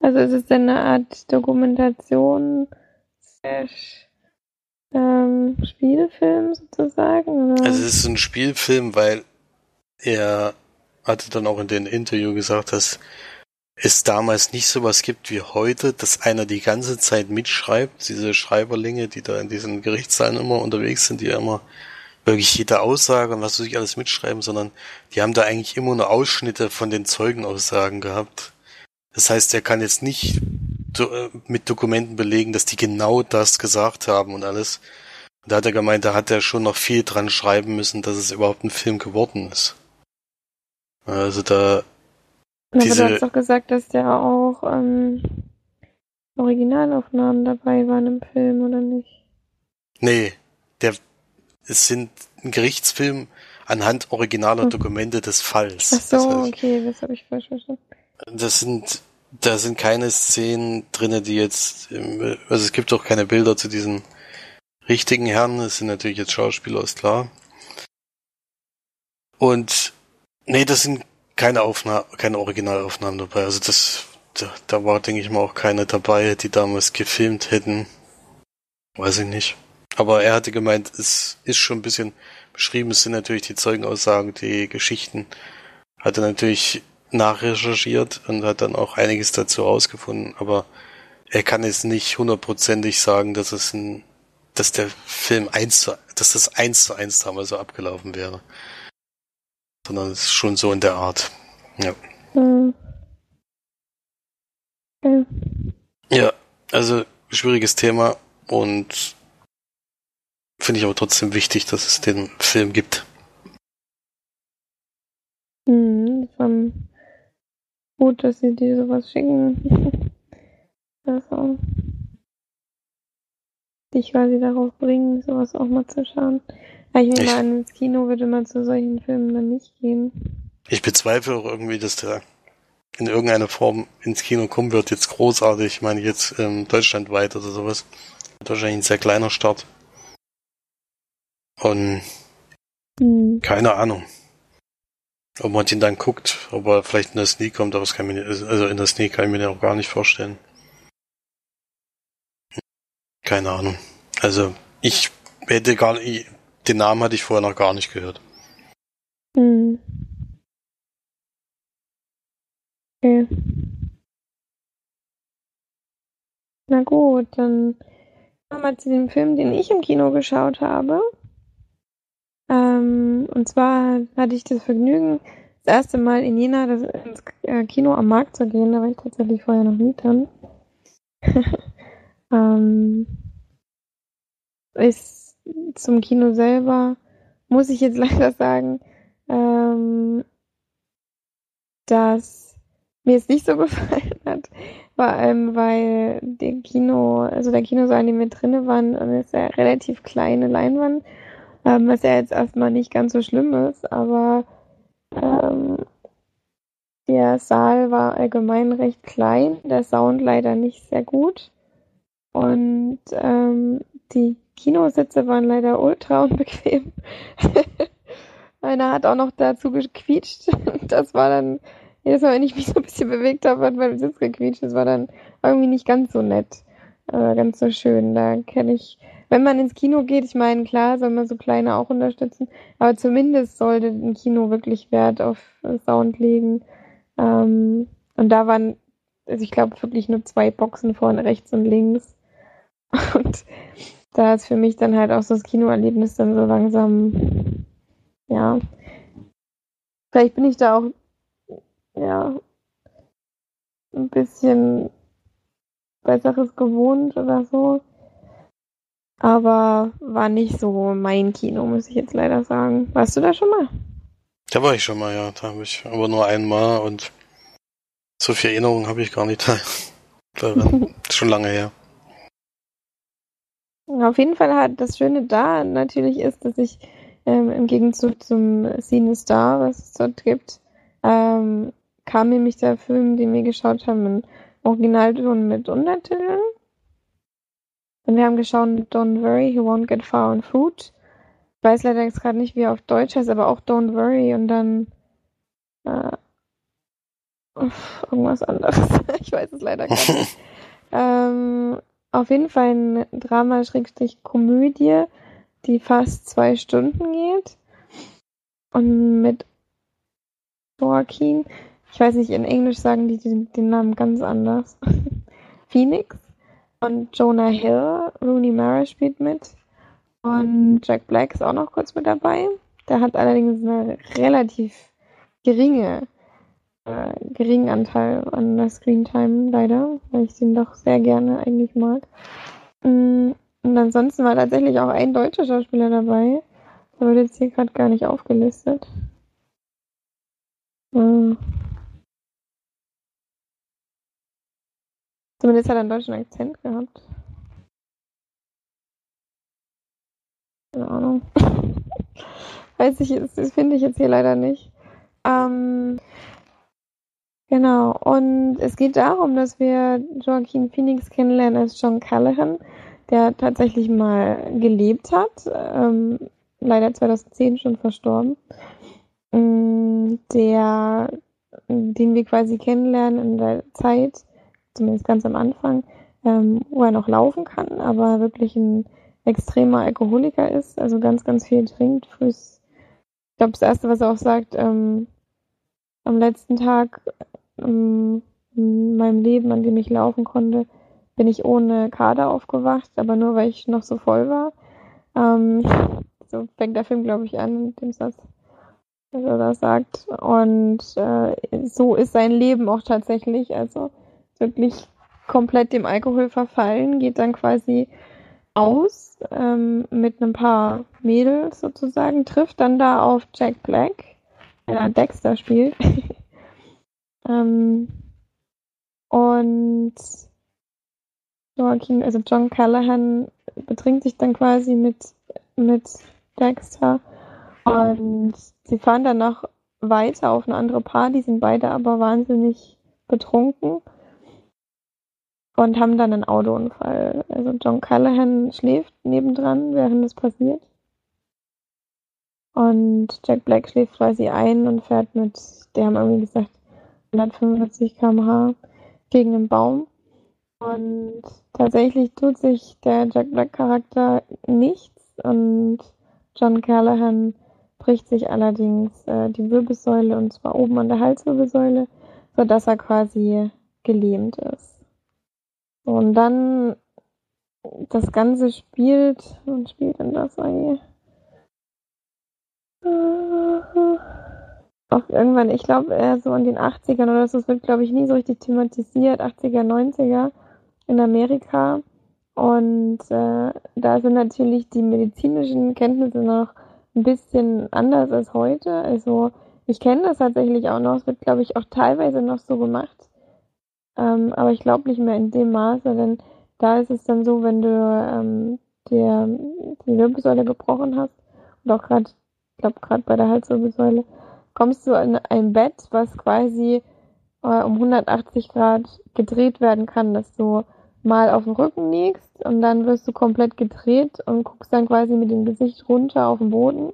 Also ist es denn eine Art Dokumentation, ähm, Spielfilm sozusagen? Oder? Also es ist ein Spielfilm, weil er hatte dann auch in dem Interview gesagt, dass es damals nicht so was gibt wie heute, dass einer die ganze Zeit mitschreibt, diese Schreiberlinge, die da in diesen Gerichtssaalen immer unterwegs sind, die ja immer wirklich jede Aussage und was weiß ich alles mitschreiben, sondern die haben da eigentlich immer nur Ausschnitte von den Zeugenaussagen gehabt. Das heißt, er kann jetzt nicht äh, mit Dokumenten belegen, dass die genau das gesagt haben und alles. Da hat er gemeint, da hat er schon noch viel dran schreiben müssen, dass es überhaupt ein Film geworden ist. Also da aber diese... du hast doch gesagt, dass da auch ähm, Originalaufnahmen dabei waren im Film, oder nicht? Nee, der, es sind ein Gerichtsfilm anhand originaler hm. Dokumente des Falls. Ach so, das heißt, okay, das habe ich falsch verstanden. Das sind, da sind keine Szenen drinne, die jetzt, also es gibt auch keine Bilder zu diesen richtigen Herren, es sind natürlich jetzt Schauspieler, ist klar. Und nee, das sind keine Aufnahme, keine Originalaufnahmen dabei. Also das, da, da war, denke ich mal, auch keine dabei, die damals gefilmt hätten. Weiß ich nicht. Aber er hatte gemeint, es ist schon ein bisschen beschrieben, es sind natürlich die Zeugenaussagen, die Geschichten. Hat er natürlich nachrecherchiert und hat dann auch einiges dazu rausgefunden, aber er kann jetzt nicht hundertprozentig sagen, dass es ein dass der Film eins zu, dass das eins zu eins damals so abgelaufen wäre. Sondern es ist schon so in der Art. Ja. Mhm. Ja. ja, also schwieriges Thema und finde ich aber trotzdem wichtig, dass es den Film gibt. Mhm, von gut, dass sie dir sowas schicken. also dich quasi darauf bringen, sowas auch mal zu schauen. Ich nehme an, ins Kino würde man zu solchen Filmen dann nicht gehen. Ich bezweifle auch irgendwie, dass der in irgendeiner Form ins Kino kommen wird, jetzt großartig. Ich meine, jetzt ähm, deutschlandweit oder sowas. Wird wahrscheinlich ein sehr kleiner Start. Und hm. keine Ahnung. Ob man den dann guckt, ob er vielleicht in der Sneak kommt, aber das kann ich mir, also in der Sneak kann ich mir den auch gar nicht vorstellen. Keine Ahnung. Also ich hätte gar nicht, den Namen hatte ich vorher noch gar nicht gehört. Hm. Okay. Na gut, dann kommen wir zu dem Film, den ich im Kino geschaut habe. Ähm, und zwar hatte ich das Vergnügen, das erste Mal in Jena das, ins äh, Kino am Markt zu gehen. Da war ich tatsächlich vorher noch nie drin. ähm, ist zum Kino selber, muss ich jetzt leider sagen, ähm, dass mir es nicht so gefallen hat. Vor allem, weil der Kino, also der Kinosaal, in dem wir drinnen waren, ist ja relativ kleine Leinwand, ähm, was ja jetzt erstmal nicht ganz so schlimm ist, aber ähm, der Saal war allgemein recht klein, der Sound leider nicht sehr gut und ähm, die Kinositze waren leider ultra unbequem. Einer hat auch noch dazu gequietscht. Das war dann jedes Mal, wenn ich mich so ein bisschen bewegt habe, hat mein Sitz gequietscht. Das war dann irgendwie nicht ganz so nett, äh, ganz so schön. Da kenne ich, wenn man ins Kino geht, ich meine, klar, soll man so kleine auch unterstützen, aber zumindest sollte ein Kino wirklich Wert auf Sound legen. Ähm, und da waren, also ich glaube, wirklich nur zwei Boxen vorne, rechts und links. Und da ist für mich dann halt auch so das Kinoerlebnis dann so langsam, ja. Vielleicht bin ich da auch ja, ein bisschen Besseres gewohnt oder so. Aber war nicht so mein Kino, muss ich jetzt leider sagen. Warst du da schon mal? Da war ich schon mal, ja. Da habe ich aber nur einmal und so viel Erinnerung habe ich gar nicht. schon lange her. Auf jeden Fall hat das Schöne da natürlich ist, dass ich ähm, im Gegenzug zum Cine Star, was es dort gibt, ähm, kam nämlich der Film, den wir geschaut haben, in Originalton mit Untertiteln. Und wir haben geschaut Don't Worry, He Won't Get Far on Food. Ich weiß leider jetzt gerade nicht, wie er auf Deutsch heißt, aber auch Don't Worry und dann äh, irgendwas anderes. ich weiß es leider gar nicht. ähm, auf jeden Fall ein Drama-Komödie, die fast zwei Stunden geht. Und mit Joaquin ich weiß nicht, in Englisch sagen die den, den Namen ganz anders. Phoenix und Jonah Hill, Rooney Mara spielt mit und Jack Black ist auch noch kurz mit dabei. Der hat allerdings eine relativ geringe, äh, geringen Anteil an der Screentime leider, weil ich den doch sehr gerne eigentlich mag. Mm, und ansonsten war tatsächlich auch ein deutscher Schauspieler dabei. Der wird jetzt hier gerade gar nicht aufgelistet. Äh, Zumindest hat er einen deutschen Akzent gehabt. Keine Ahnung. Weiß ich, das finde ich jetzt hier leider nicht. Ähm, genau, und es geht darum, dass wir Joaquin Phoenix kennenlernen als John Callahan, der tatsächlich mal gelebt hat, ähm, leider 2010 schon verstorben, ähm, der, den wir quasi kennenlernen in der Zeit, zumindest ganz am Anfang, ähm, wo er noch laufen kann, aber wirklich ein extremer Alkoholiker ist, also ganz, ganz viel trinkt. Ich glaube, das Erste, was er auch sagt, ähm, am letzten Tag in meinem Leben, an dem ich laufen konnte, bin ich ohne Kader aufgewacht, aber nur weil ich noch so voll war. Ähm, so fängt der Film, glaube ich, an mit dem Satz, dass er das sagt. Und äh, so ist sein Leben auch tatsächlich. Also wirklich komplett dem Alkohol verfallen, geht dann quasi aus ähm, mit ein paar Mädels sozusagen, trifft dann da auf Jack Black, der Dexter spielt. ähm, und Joaquin, also John Callahan betrinkt sich dann quasi mit, mit Dexter und sie fahren dann noch weiter auf eine andere Party, sind beide aber wahnsinnig betrunken und haben dann einen Autounfall. Also John Callahan schläft nebendran, während es passiert. Und Jack Black schläft quasi ein und fährt mit, der haben irgendwie gesagt, 145 km/h gegen einen Baum. Und tatsächlich tut sich der Jack Black Charakter nichts und John Callahan bricht sich allerdings äh, die Wirbelsäule und zwar oben an der Halswirbelsäule, sodass er quasi gelähmt ist. Und dann das Ganze spielt, und spielt denn das eigentlich? Auch irgendwann, ich glaube, eher so in den 80ern oder so, das wird, glaube ich, nie so richtig thematisiert, 80er, 90er in Amerika. Und äh, da sind natürlich die medizinischen Kenntnisse noch ein bisschen anders als heute. Also ich kenne das tatsächlich auch noch, es wird, glaube ich, auch teilweise noch so gemacht. Ähm, aber ich glaube nicht mehr in dem Maße, denn da ist es dann so, wenn du ähm, dir die Wirbelsäule gebrochen hast und auch gerade, ich glaube gerade bei der Halswirbelsäule, kommst du in ein Bett, was quasi äh, um 180 Grad gedreht werden kann, dass du mal auf dem Rücken liegst und dann wirst du komplett gedreht und guckst dann quasi mit dem Gesicht runter auf den Boden,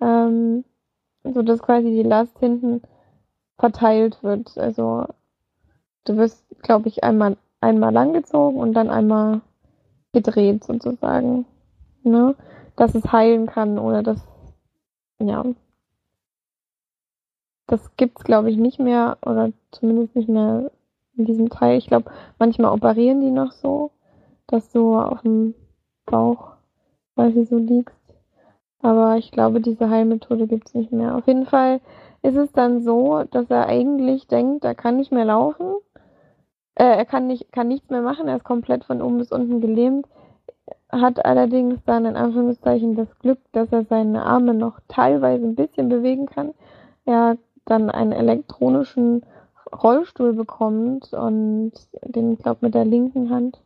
ähm, so dass quasi die Last hinten verteilt wird. Also Du wirst, glaube ich, einmal, einmal langgezogen und dann einmal gedreht sozusagen. Ne? Dass es heilen kann, ohne dass, ja. Das gibt's, glaube ich, nicht mehr, oder zumindest nicht mehr in diesem Teil. Ich glaube, manchmal operieren die noch so, dass du auf dem Bauch quasi so liegst. Aber ich glaube, diese Heilmethode gibt's nicht mehr. Auf jeden Fall ist es dann so, dass er eigentlich denkt, er kann nicht mehr laufen äh, er kann, nicht, kann nichts mehr machen, er ist komplett von oben bis unten gelähmt, hat allerdings dann in Anführungszeichen das Glück, dass er seine Arme noch teilweise ein bisschen bewegen kann. Er dann einen elektronischen Rollstuhl bekommt und den, ich glaube, mit der linken Hand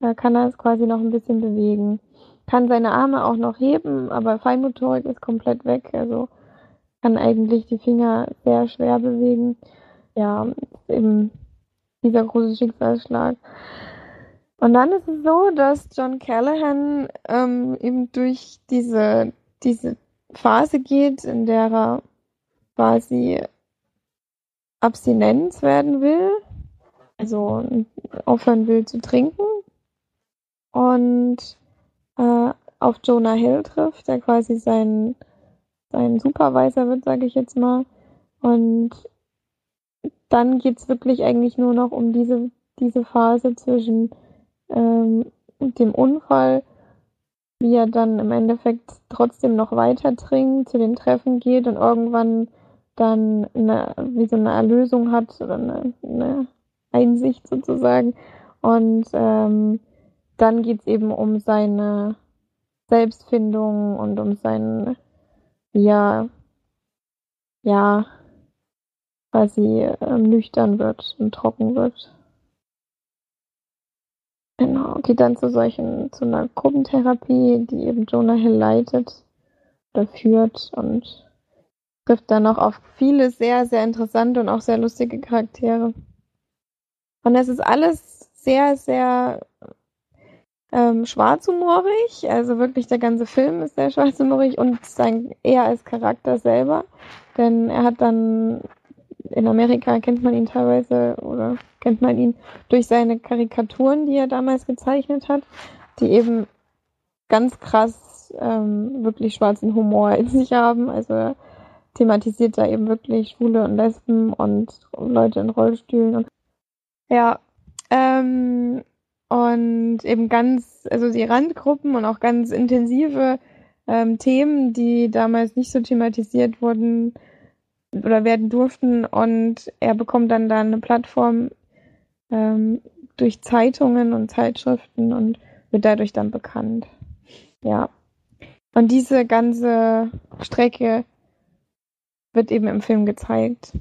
da kann er es quasi noch ein bisschen bewegen. Kann seine Arme auch noch heben, aber Feinmotorik ist komplett weg, also kann eigentlich die Finger sehr schwer bewegen. Ja, eben dieser große Schicksalsschlag. Und dann ist es so, dass John Callahan ähm, eben durch diese, diese Phase geht, in der er quasi Abstinenz werden will, also aufhören will zu trinken und äh, auf Jonah Hill trifft, der quasi sein, sein Supervisor wird, sage ich jetzt mal, und dann geht es wirklich eigentlich nur noch um diese, diese Phase zwischen ähm, dem Unfall, wie er dann im Endeffekt trotzdem noch weiter trinkt, zu den Treffen geht und irgendwann dann eine, wie so eine Erlösung hat oder eine, eine Einsicht sozusagen. Und ähm, dann geht es eben um seine Selbstfindung und um sein, ja, ja, quasi ähm, nüchtern wird und trocken wird. Genau, geht dann zu solchen, zu einer Gruppentherapie, die eben Jonah Hill leitet oder führt und trifft dann noch auf viele sehr, sehr interessante und auch sehr lustige Charaktere. Und es ist alles sehr, sehr ähm, schwarzhumorig, also wirklich der ganze Film ist sehr schwarzhumorig und sein eher als Charakter selber, denn er hat dann in Amerika kennt man ihn teilweise oder kennt man ihn durch seine Karikaturen, die er damals gezeichnet hat, die eben ganz krass ähm, wirklich schwarzen Humor in sich haben. Also thematisiert da eben wirklich Schwule und Lesben und Leute in Rollstühlen. Und ja, Ähm, und eben ganz, also die Randgruppen und auch ganz intensive ähm, Themen, die damals nicht so thematisiert wurden oder werden durften. Und er bekommt dann da eine Plattform ähm, durch Zeitungen und Zeitschriften und wird dadurch dann bekannt. Ja. Und diese ganze Strecke wird eben im Film gezeigt.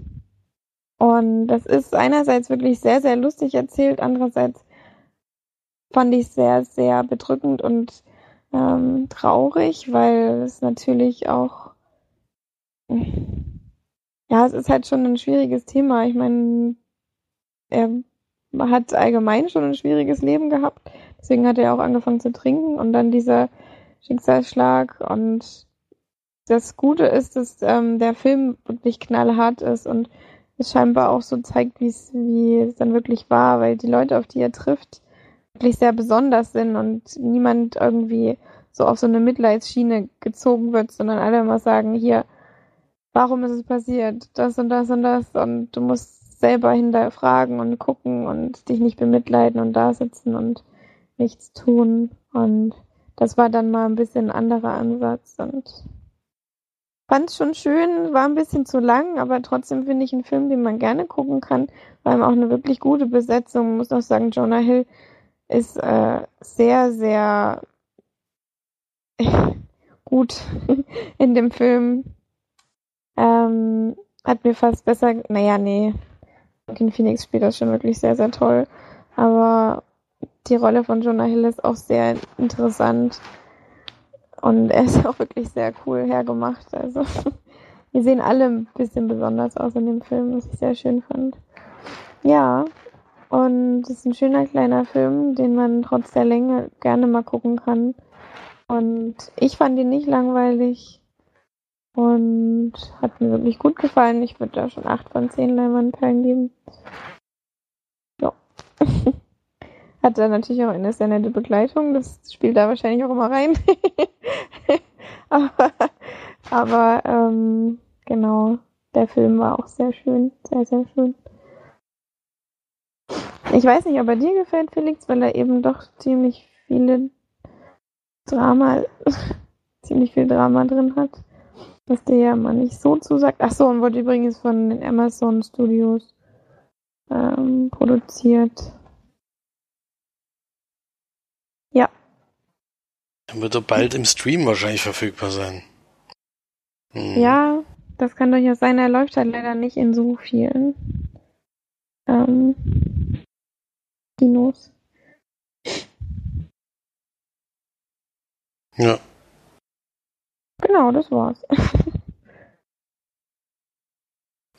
Und das ist einerseits wirklich sehr, sehr lustig erzählt, andererseits fand ich sehr, sehr bedrückend und ähm, traurig, weil es natürlich auch, ja, es ist halt schon ein schwieriges Thema. Ich meine, er hat allgemein schon ein schwieriges Leben gehabt, deswegen hat er auch angefangen zu trinken und dann dieser Schicksalsschlag und das Gute ist, dass ähm, der Film wirklich knallhart ist und es scheinbar auch so zeigt, wie es dann wirklich war, weil die Leute, auf die er trifft, wirklich sehr besonders sind und niemand irgendwie so auf so eine Mitleidsschiene gezogen wird, sondern alle immer sagen, hier, warum ist es passiert? Das und das und das und du musst selber hinterfragen und gucken und dich nicht bemitleiden und da sitzen und nichts tun. Und das war dann mal ein bisschen ein anderer Ansatz und fand es schon schön, war ein bisschen zu lang, aber trotzdem finde ich einen Film, den man gerne gucken kann, vor allem auch eine wirklich gute Besetzung. muss auch sagen, Jonah Hill ist äh, sehr, sehr gut in dem Film. Ähm, hat mir fast besser, naja, nee. Joaquin Phoenix spielt das schon wirklich sehr, sehr toll. Aber die Rolle von Jonah Hill ist auch sehr interessant. Und er ist auch wirklich sehr cool hergemacht. Also, wir sehen alle ein bisschen besonders aus in dem Film, was ich sehr schön fand. Ja, und es ist ein schöner kleiner Film, den man trotz der Länge gerne mal gucken kann. Und ich fand ihn nicht langweilig und hat mir wirklich gut gefallen. Ich würde da schon 8 von 10 Leinwandperlen geben. Ja. hat da natürlich auch eine sehr nette Begleitung. Das spielt da wahrscheinlich auch immer rein. aber aber ähm, genau, der Film war auch sehr schön. Sehr, sehr schön. Ich weiß nicht, ob er dir gefällt, Felix, weil er eben doch ziemlich viele Drama, ziemlich viel Drama drin hat, was dir ja mal nicht so zusagt. Ach so, und wurde übrigens von den Amazon Studios ähm, produziert. Ja. Dann wird er bald im Stream wahrscheinlich verfügbar sein. Hm. Ja, das kann durchaus sein. Er läuft halt leider nicht in so vielen ähm, Kinos. Ja. Genau, das war's.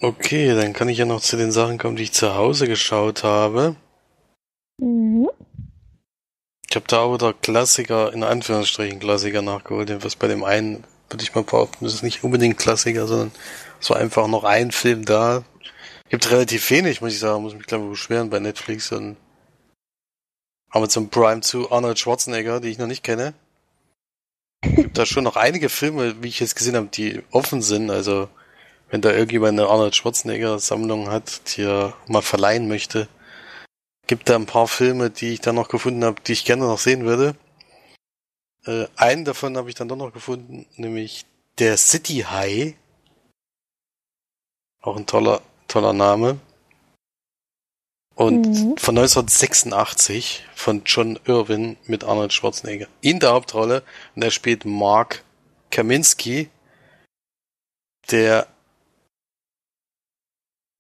okay, dann kann ich ja noch zu den Sachen kommen, die ich zu Hause geschaut habe. Mhm. Ich habe da auch wieder Klassiker, in Anführungsstrichen Klassiker nachgeholt. Was bei dem einen, würde ich mal behaupten, das ist nicht unbedingt Klassiker, sondern so einfach noch ein Film da. Gibt relativ wenig, muss ich sagen, muss mich glaube ich beschweren bei Netflix und Amazon Prime zu Arnold Schwarzenegger, die ich noch nicht kenne gibt da schon noch einige Filme, wie ich jetzt gesehen habe, die offen sind. Also wenn da irgendjemand eine Arnold Schwarzenegger Sammlung hat, die er mal verleihen möchte, gibt da ein paar Filme, die ich dann noch gefunden habe, die ich gerne noch sehen würde. Äh, einen davon habe ich dann doch noch gefunden, nämlich der City High. Auch ein toller, toller Name. Und mhm. von 1986 von John Irwin mit Arnold Schwarzenegger. In der Hauptrolle und er spielt Mark Kaminski, der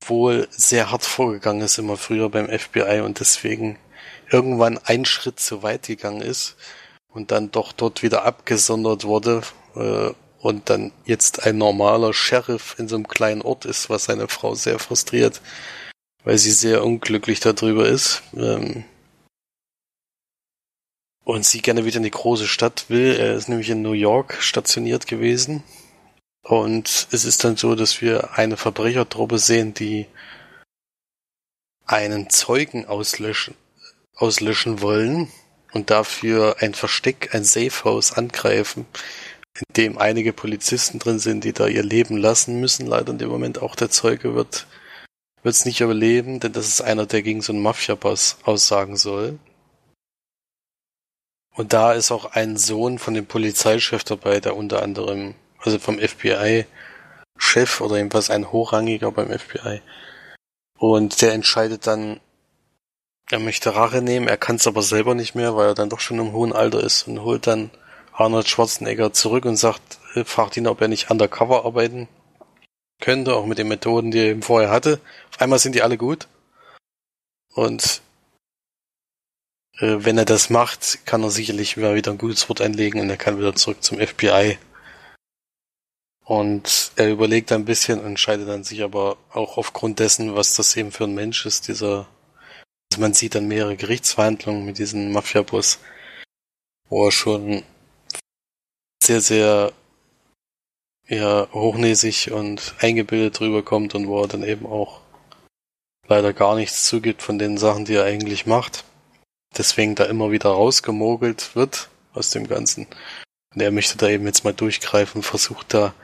wohl sehr hart vorgegangen ist immer früher beim FBI und deswegen irgendwann einen Schritt zu weit gegangen ist und dann doch dort wieder abgesondert wurde äh, und dann jetzt ein normaler Sheriff in so einem kleinen Ort ist, was seine Frau sehr frustriert weil sie sehr unglücklich darüber ist. Ähm, und sie gerne wieder in die große Stadt will. Er ist nämlich in New York stationiert gewesen. Und es ist dann so, dass wir eine Verbrechertruppe sehen, die einen Zeugen auslöschen, auslöschen wollen und dafür ein Versteck, ein Safehouse angreifen, in dem einige Polizisten drin sind, die da ihr Leben lassen müssen. Leider in dem Moment auch der Zeuge wird es nicht überleben, denn das ist einer, der gegen so einen Mafia-Boss aussagen soll. Und da ist auch ein Sohn von dem Polizeichef dabei, der unter anderem, also vom FBI-Chef oder jedenfalls ein Hochrangiger beim FBI. Und der entscheidet dann, er möchte Rache nehmen, er kann es aber selber nicht mehr, weil er dann doch schon im hohen Alter ist und holt dann Arnold Schwarzenegger zurück und sagt, äh, fragt ihn, ob er nicht undercover arbeiten könnte, auch mit den Methoden, die er eben vorher hatte. Auf einmal sind die alle gut. Und äh, wenn er das macht, kann er sicherlich wieder ein gutes Wort einlegen und er kann wieder zurück zum FBI. Und er überlegt ein bisschen entscheidet dann sich aber auch aufgrund dessen, was das eben für ein Mensch ist, dieser, also man sieht dann mehrere Gerichtsverhandlungen mit diesem Mafia-Boss, wo er schon sehr, sehr ja, hochnäsig und eingebildet drüber kommt und wo er dann eben auch leider gar nichts zugibt von den Sachen, die er eigentlich macht deswegen da immer wieder rausgemogelt wird aus dem Ganzen. Und er möchte da eben jetzt mal durchgreifen, versucht da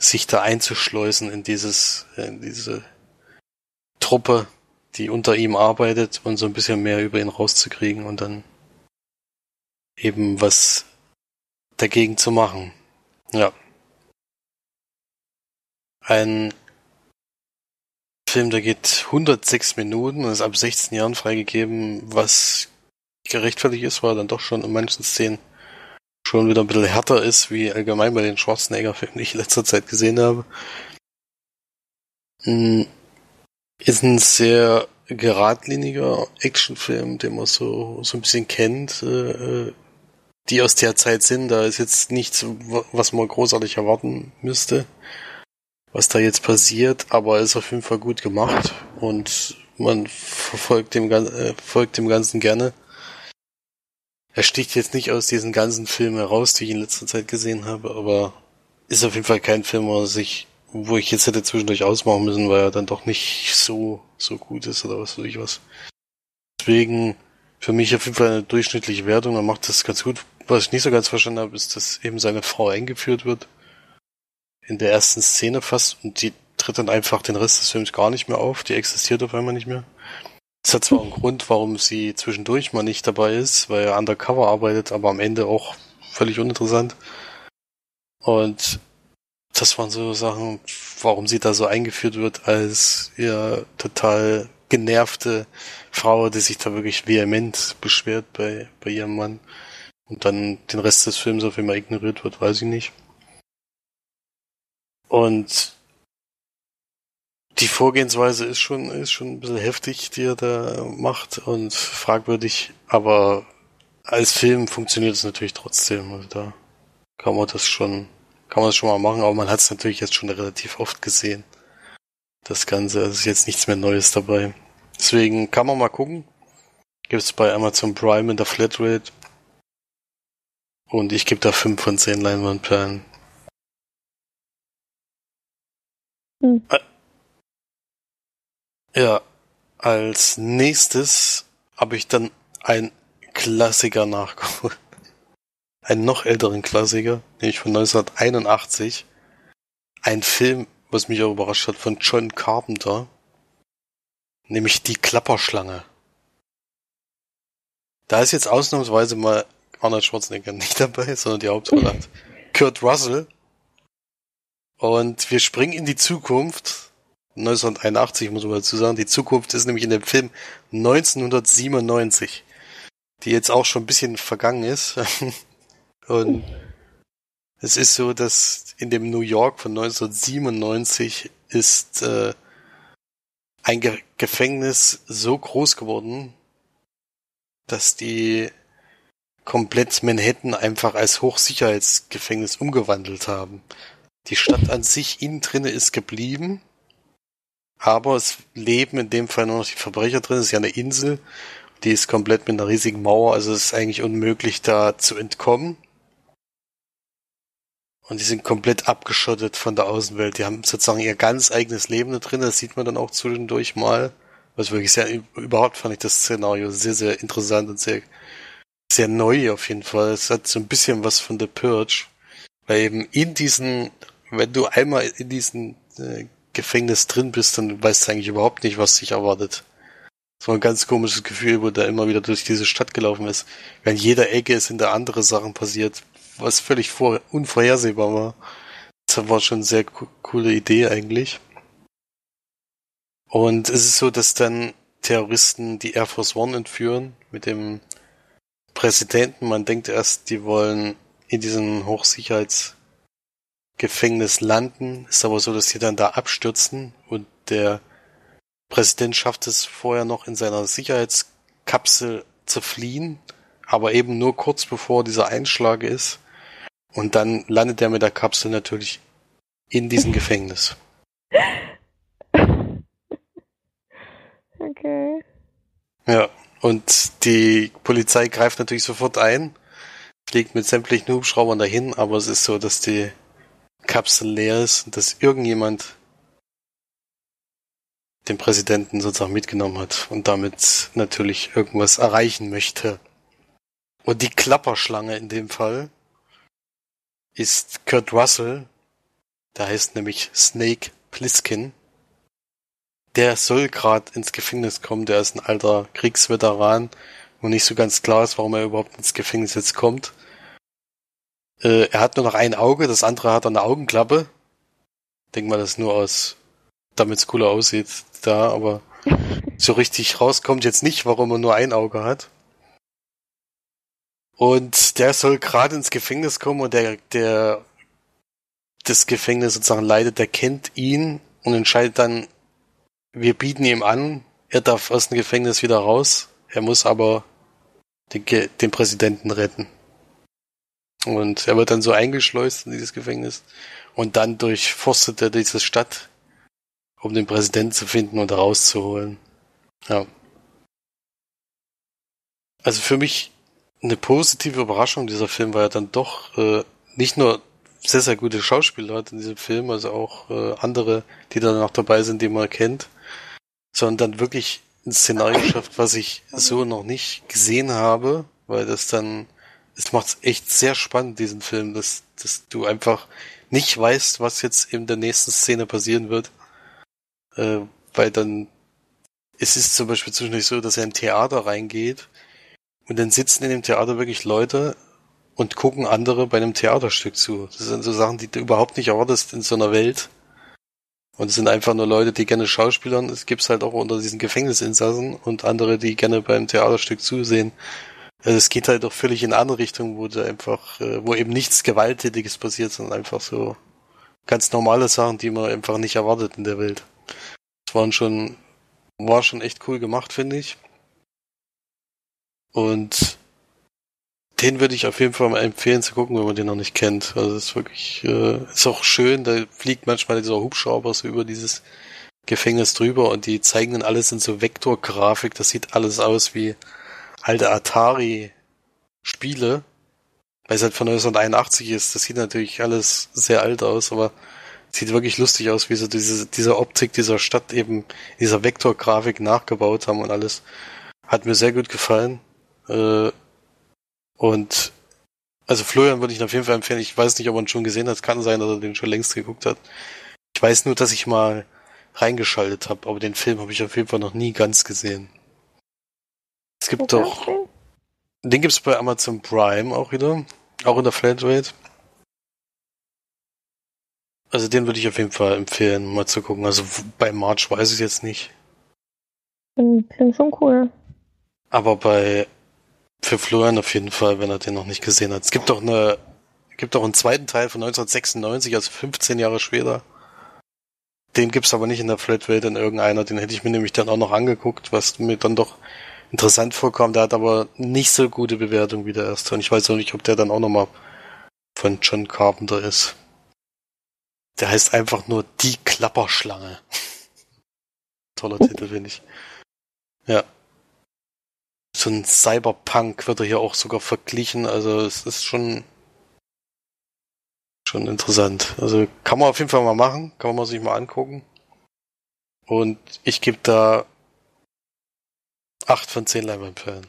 sich da einzuschleusen in dieses, in diese Truppe, die unter ihm arbeitet und so ein bisschen mehr über ihn rauszukriegen und dann eben was dagegen zu machen. Ja. Ein Film, der geht 106 Minuten und ist ab 16 Jahren freigegeben, was gerechtfertigt ist, er dann doch schon in manchen Szenen schon wieder ein bisschen härter ist, wie allgemein bei den Schwarzenegger-Filmen, die ich in letzter Zeit gesehen habe. Hm, ist ein sehr geradliniger Actionfilm, den man so, so ein bisschen kennt, äh, die aus der Zeit sind. Da ist jetzt nichts, was man großartig erwarten müsste, was da jetzt passiert, aber ist auf jeden Fall gut gemacht und man verfolgt dem, äh, folgt dem Ganzen gerne. Er sticht jetzt nicht aus diesen ganzen Filmen heraus, die ich in letzter Zeit gesehen habe, aber ist auf jeden Fall kein Film, wo sich, wo ich jetzt hätte zwischendurch ausmachen müssen, weil er dann doch nicht so, so gut ist oder was weiß ich was. Deswegen für mich auf jeden Fall eine durchschnittliche Wertung. Er macht das ganz gut. Was ich nicht so ganz verstanden habe, ist, dass eben seine Frau eingeführt wird. In der ersten Szene fast und die tritt dann einfach den Rest des Films gar nicht mehr auf. Die existiert auf einmal nicht mehr. Das hat zwar einen Grund, warum sie zwischendurch mal nicht dabei ist, weil er undercover arbeitet, aber am Ende auch völlig uninteressant. Und das waren so Sachen, warum sie da so eingeführt wird als ja total genervte Frau, die sich da wirklich vehement beschwert bei, bei ihrem Mann und dann den Rest des Films auf einmal ignoriert wird, weiß ich nicht. Und die Vorgehensweise ist schon, ist schon ein bisschen heftig, die er da macht und fragwürdig, aber als Film funktioniert es natürlich trotzdem. Also da kann man das schon, kann man das schon mal machen, aber man hat es natürlich jetzt schon relativ oft gesehen. Das Ganze, also ist jetzt nichts mehr Neues dabei. Deswegen kann man mal gucken. Gibt es bei Amazon Prime in der Flatrate. Und ich gebe da 5 von 10 Leinwandperlen. Hm. Ja, als nächstes habe ich dann ein Klassiker nachgeholt. Einen noch älteren Klassiker, nämlich von 1981. Ein Film, was mich auch überrascht hat, von John Carpenter. Nämlich Die Klapperschlange. Da ist jetzt ausnahmsweise mal Arnold Schwarzenegger nicht dabei, sondern die Hauptrolle hat Kurt Russell. Und wir springen in die Zukunft 1981, muss man dazu sagen. Die Zukunft ist nämlich in dem Film 1997, die jetzt auch schon ein bisschen vergangen ist. Und es ist so, dass in dem New York von 1997 ist äh, ein Ge Gefängnis so groß geworden, dass die komplett Manhattan einfach als Hochsicherheitsgefängnis umgewandelt haben. Die Stadt an sich innen drinne ist geblieben, aber es leben in dem Fall nur noch die Verbrecher drin. Es ist ja eine Insel. Die ist komplett mit einer riesigen Mauer. Also es ist eigentlich unmöglich, da zu entkommen. Und die sind komplett abgeschottet von der Außenwelt. Die haben sozusagen ihr ganz eigenes Leben da drin. Das sieht man dann auch zwischendurch mal. Was wirklich sehr, überhaupt fand ich das Szenario sehr, sehr interessant und sehr, sehr neu auf jeden Fall. Es hat so ein bisschen was von The Purge. Weil eben in diesen, wenn du einmal in diesen äh, Gefängnis drin bist, dann weißt du eigentlich überhaupt nicht, was dich erwartet. War ein ganz komisches Gefühl, wo der immer wieder durch diese Stadt gelaufen ist. In jeder Ecke ist der andere Sachen passiert, was völlig vor unvorhersehbar war. Das war schon eine sehr co coole Idee eigentlich. Und es ist so, dass dann Terroristen die Air Force One entführen mit dem Präsidenten. Man denkt erst, die wollen in diesem Hochsicherheitsgefängnis landen. Ist aber so, dass die dann da abstürzen und der Präsident schafft es vorher noch in seiner Sicherheitskapsel zu fliehen, aber eben nur kurz bevor dieser Einschlag ist. Und dann landet er mit der Kapsel natürlich in diesem Gefängnis. Okay. Ja, und die Polizei greift natürlich sofort ein, fliegt mit sämtlichen Hubschraubern dahin, aber es ist so, dass die Kapsel leer ist und dass irgendjemand den Präsidenten sozusagen mitgenommen hat und damit natürlich irgendwas erreichen möchte. Und die Klapperschlange in dem Fall ist Kurt Russell, der heißt nämlich Snake Plissken der soll gerade ins Gefängnis kommen, der ist ein alter Kriegsveteran, wo nicht so ganz klar ist, warum er überhaupt ins Gefängnis jetzt kommt. Äh, er hat nur noch ein Auge, das andere hat eine Augenklappe. Denk mal, das nur aus, damit es cooler aussieht, da, aber so richtig rauskommt jetzt nicht, warum er nur ein Auge hat. Und der soll gerade ins Gefängnis kommen und der, der das Gefängnis sozusagen leitet, der kennt ihn und entscheidet dann, wir bieten ihm an, er darf aus dem Gefängnis wieder raus. Er muss aber den, den Präsidenten retten. Und er wird dann so eingeschleust in dieses Gefängnis. Und dann durchforstet er diese Stadt, um den Präsidenten zu finden und rauszuholen. Ja. Also für mich eine positive Überraschung dieser Film war ja dann doch äh, nicht nur sehr, sehr gute Schauspieler hat in diesem Film, also auch äh, andere, die da noch dabei sind, die man kennt sondern wirklich ein Szenario geschafft, was ich so noch nicht gesehen habe, weil das dann, es macht echt sehr spannend, diesen Film, dass, dass du einfach nicht weißt, was jetzt in der nächsten Szene passieren wird, äh, weil dann, es ist zum Beispiel zwischendurch so, dass er ein Theater reingeht und dann sitzen in dem Theater wirklich Leute und gucken andere bei einem Theaterstück zu. Das sind so Sachen, die du überhaupt nicht erwartest in so einer Welt. Und es sind einfach nur Leute, die gerne Schauspielern. Es gibt halt auch unter diesen Gefängnisinsassen und andere, die gerne beim Theaterstück zusehen. Also es geht halt auch völlig in eine andere Richtung, wo du einfach, äh, wo eben nichts Gewalttätiges passiert, sondern einfach so ganz normale Sachen, die man einfach nicht erwartet in der Welt. Das waren schon, war schon echt cool gemacht, finde ich. Und den würde ich auf jeden Fall mal empfehlen zu gucken, wenn man den noch nicht kennt. Also das ist wirklich, äh, ist auch schön, da fliegt manchmal dieser Hubschrauber so über dieses Gefängnis drüber und die zeigen dann alles in so Vektorgrafik. Das sieht alles aus wie alte Atari-Spiele, weil es halt von 1981 ist. Das sieht natürlich alles sehr alt aus, aber sieht wirklich lustig aus, wie sie diese, diese Optik dieser Stadt eben dieser Vektorgrafik nachgebaut haben und alles. Hat mir sehr gut gefallen. Äh, und also Florian würde ich auf jeden Fall empfehlen. Ich weiß nicht, ob ihn schon gesehen hat. Kann sein, dass er den schon längst geguckt hat. Ich weiß nur, dass ich mal reingeschaltet habe, aber den Film habe ich auf jeden Fall noch nie ganz gesehen. Es gibt okay. doch. Den gibt's bei Amazon Prime auch wieder. Auch in der Flatrate. Also den würde ich auf jeden Fall empfehlen, mal zu gucken. Also bei March weiß ich jetzt nicht. Klingt schon cool. Aber bei für Florian auf jeden Fall, wenn er den noch nicht gesehen hat. Es gibt doch eine, gibt doch einen zweiten Teil von 1996, also 15 Jahre später. Den gibt's aber nicht in der Flatrate in irgendeiner. Den hätte ich mir nämlich dann auch noch angeguckt, was mir dann doch interessant vorkam. Der hat aber nicht so gute Bewertung wie der erste. Und ich weiß auch nicht, ob der dann auch nochmal von John Carpenter ist. Der heißt einfach nur Die Klapperschlange. Toller Titel, finde ich. Ja so ein Cyberpunk wird er hier auch sogar verglichen. Also es ist schon schon interessant. Also kann man auf jeden Fall mal machen, kann man sich mal angucken. Und ich gebe da acht von zehn Leinwandperlen.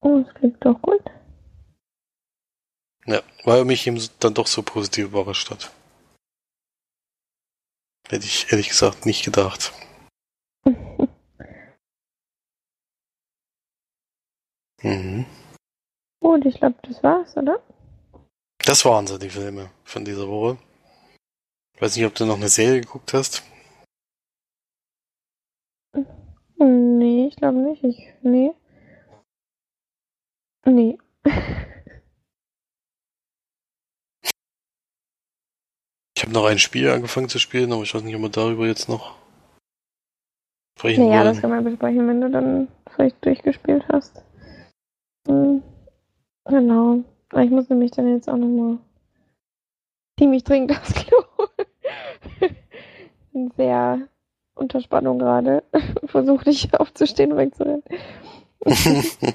Oh, das klingt doch gut. Ja, weil er mich eben dann doch so positiv überrascht hat. Hätte ich ehrlich gesagt nicht gedacht. mhm. Gut, ich glaube, das war's, oder? Das waren so die Filme von dieser Woche. Ich weiß nicht, ob du noch eine Serie geguckt hast. Nee, ich glaube nicht. Ich, nee. Nee. Ich habe noch ein Spiel angefangen zu spielen, aber ich weiß nicht, ob wir darüber jetzt noch sprechen naja, wollen. das kann man besprechen, wenn du dann vielleicht durchgespielt hast. Hm. Genau. Ich muss nämlich dann jetzt auch nochmal ziemlich dringend aufs Klo. Bin sehr unter Spannung gerade. Versuche dich aufzustehen und wegzurennen.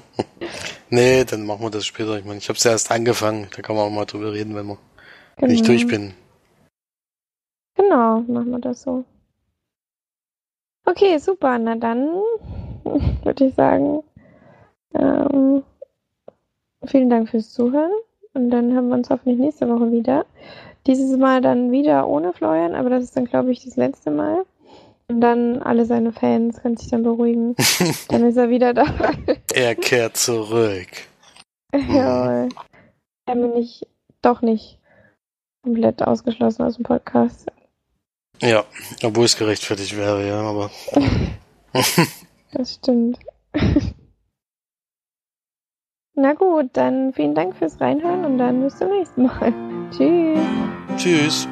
nee, dann machen wir das später. Ich meine, ich habe es erst angefangen. Da kann man auch mal drüber reden, wenn, wir, genau. wenn ich durch bin. Genau, machen wir das so. Okay, super. Na dann würde ich sagen, ähm, vielen Dank fürs Zuhören. Und dann haben wir uns hoffentlich nächste Woche wieder. Dieses Mal dann wieder ohne Florian, aber das ist dann, glaube ich, das letzte Mal. Und dann alle seine Fans können sich dann beruhigen. dann ist er wieder da. er kehrt zurück. Jawohl. Er bin ich doch nicht komplett ausgeschlossen aus dem Podcast. Ja, obwohl es gerechtfertigt wäre, ja, aber. das stimmt. Na gut, dann vielen Dank fürs Reinhören und dann bis zum nächsten Mal. Tschüss. Tschüss.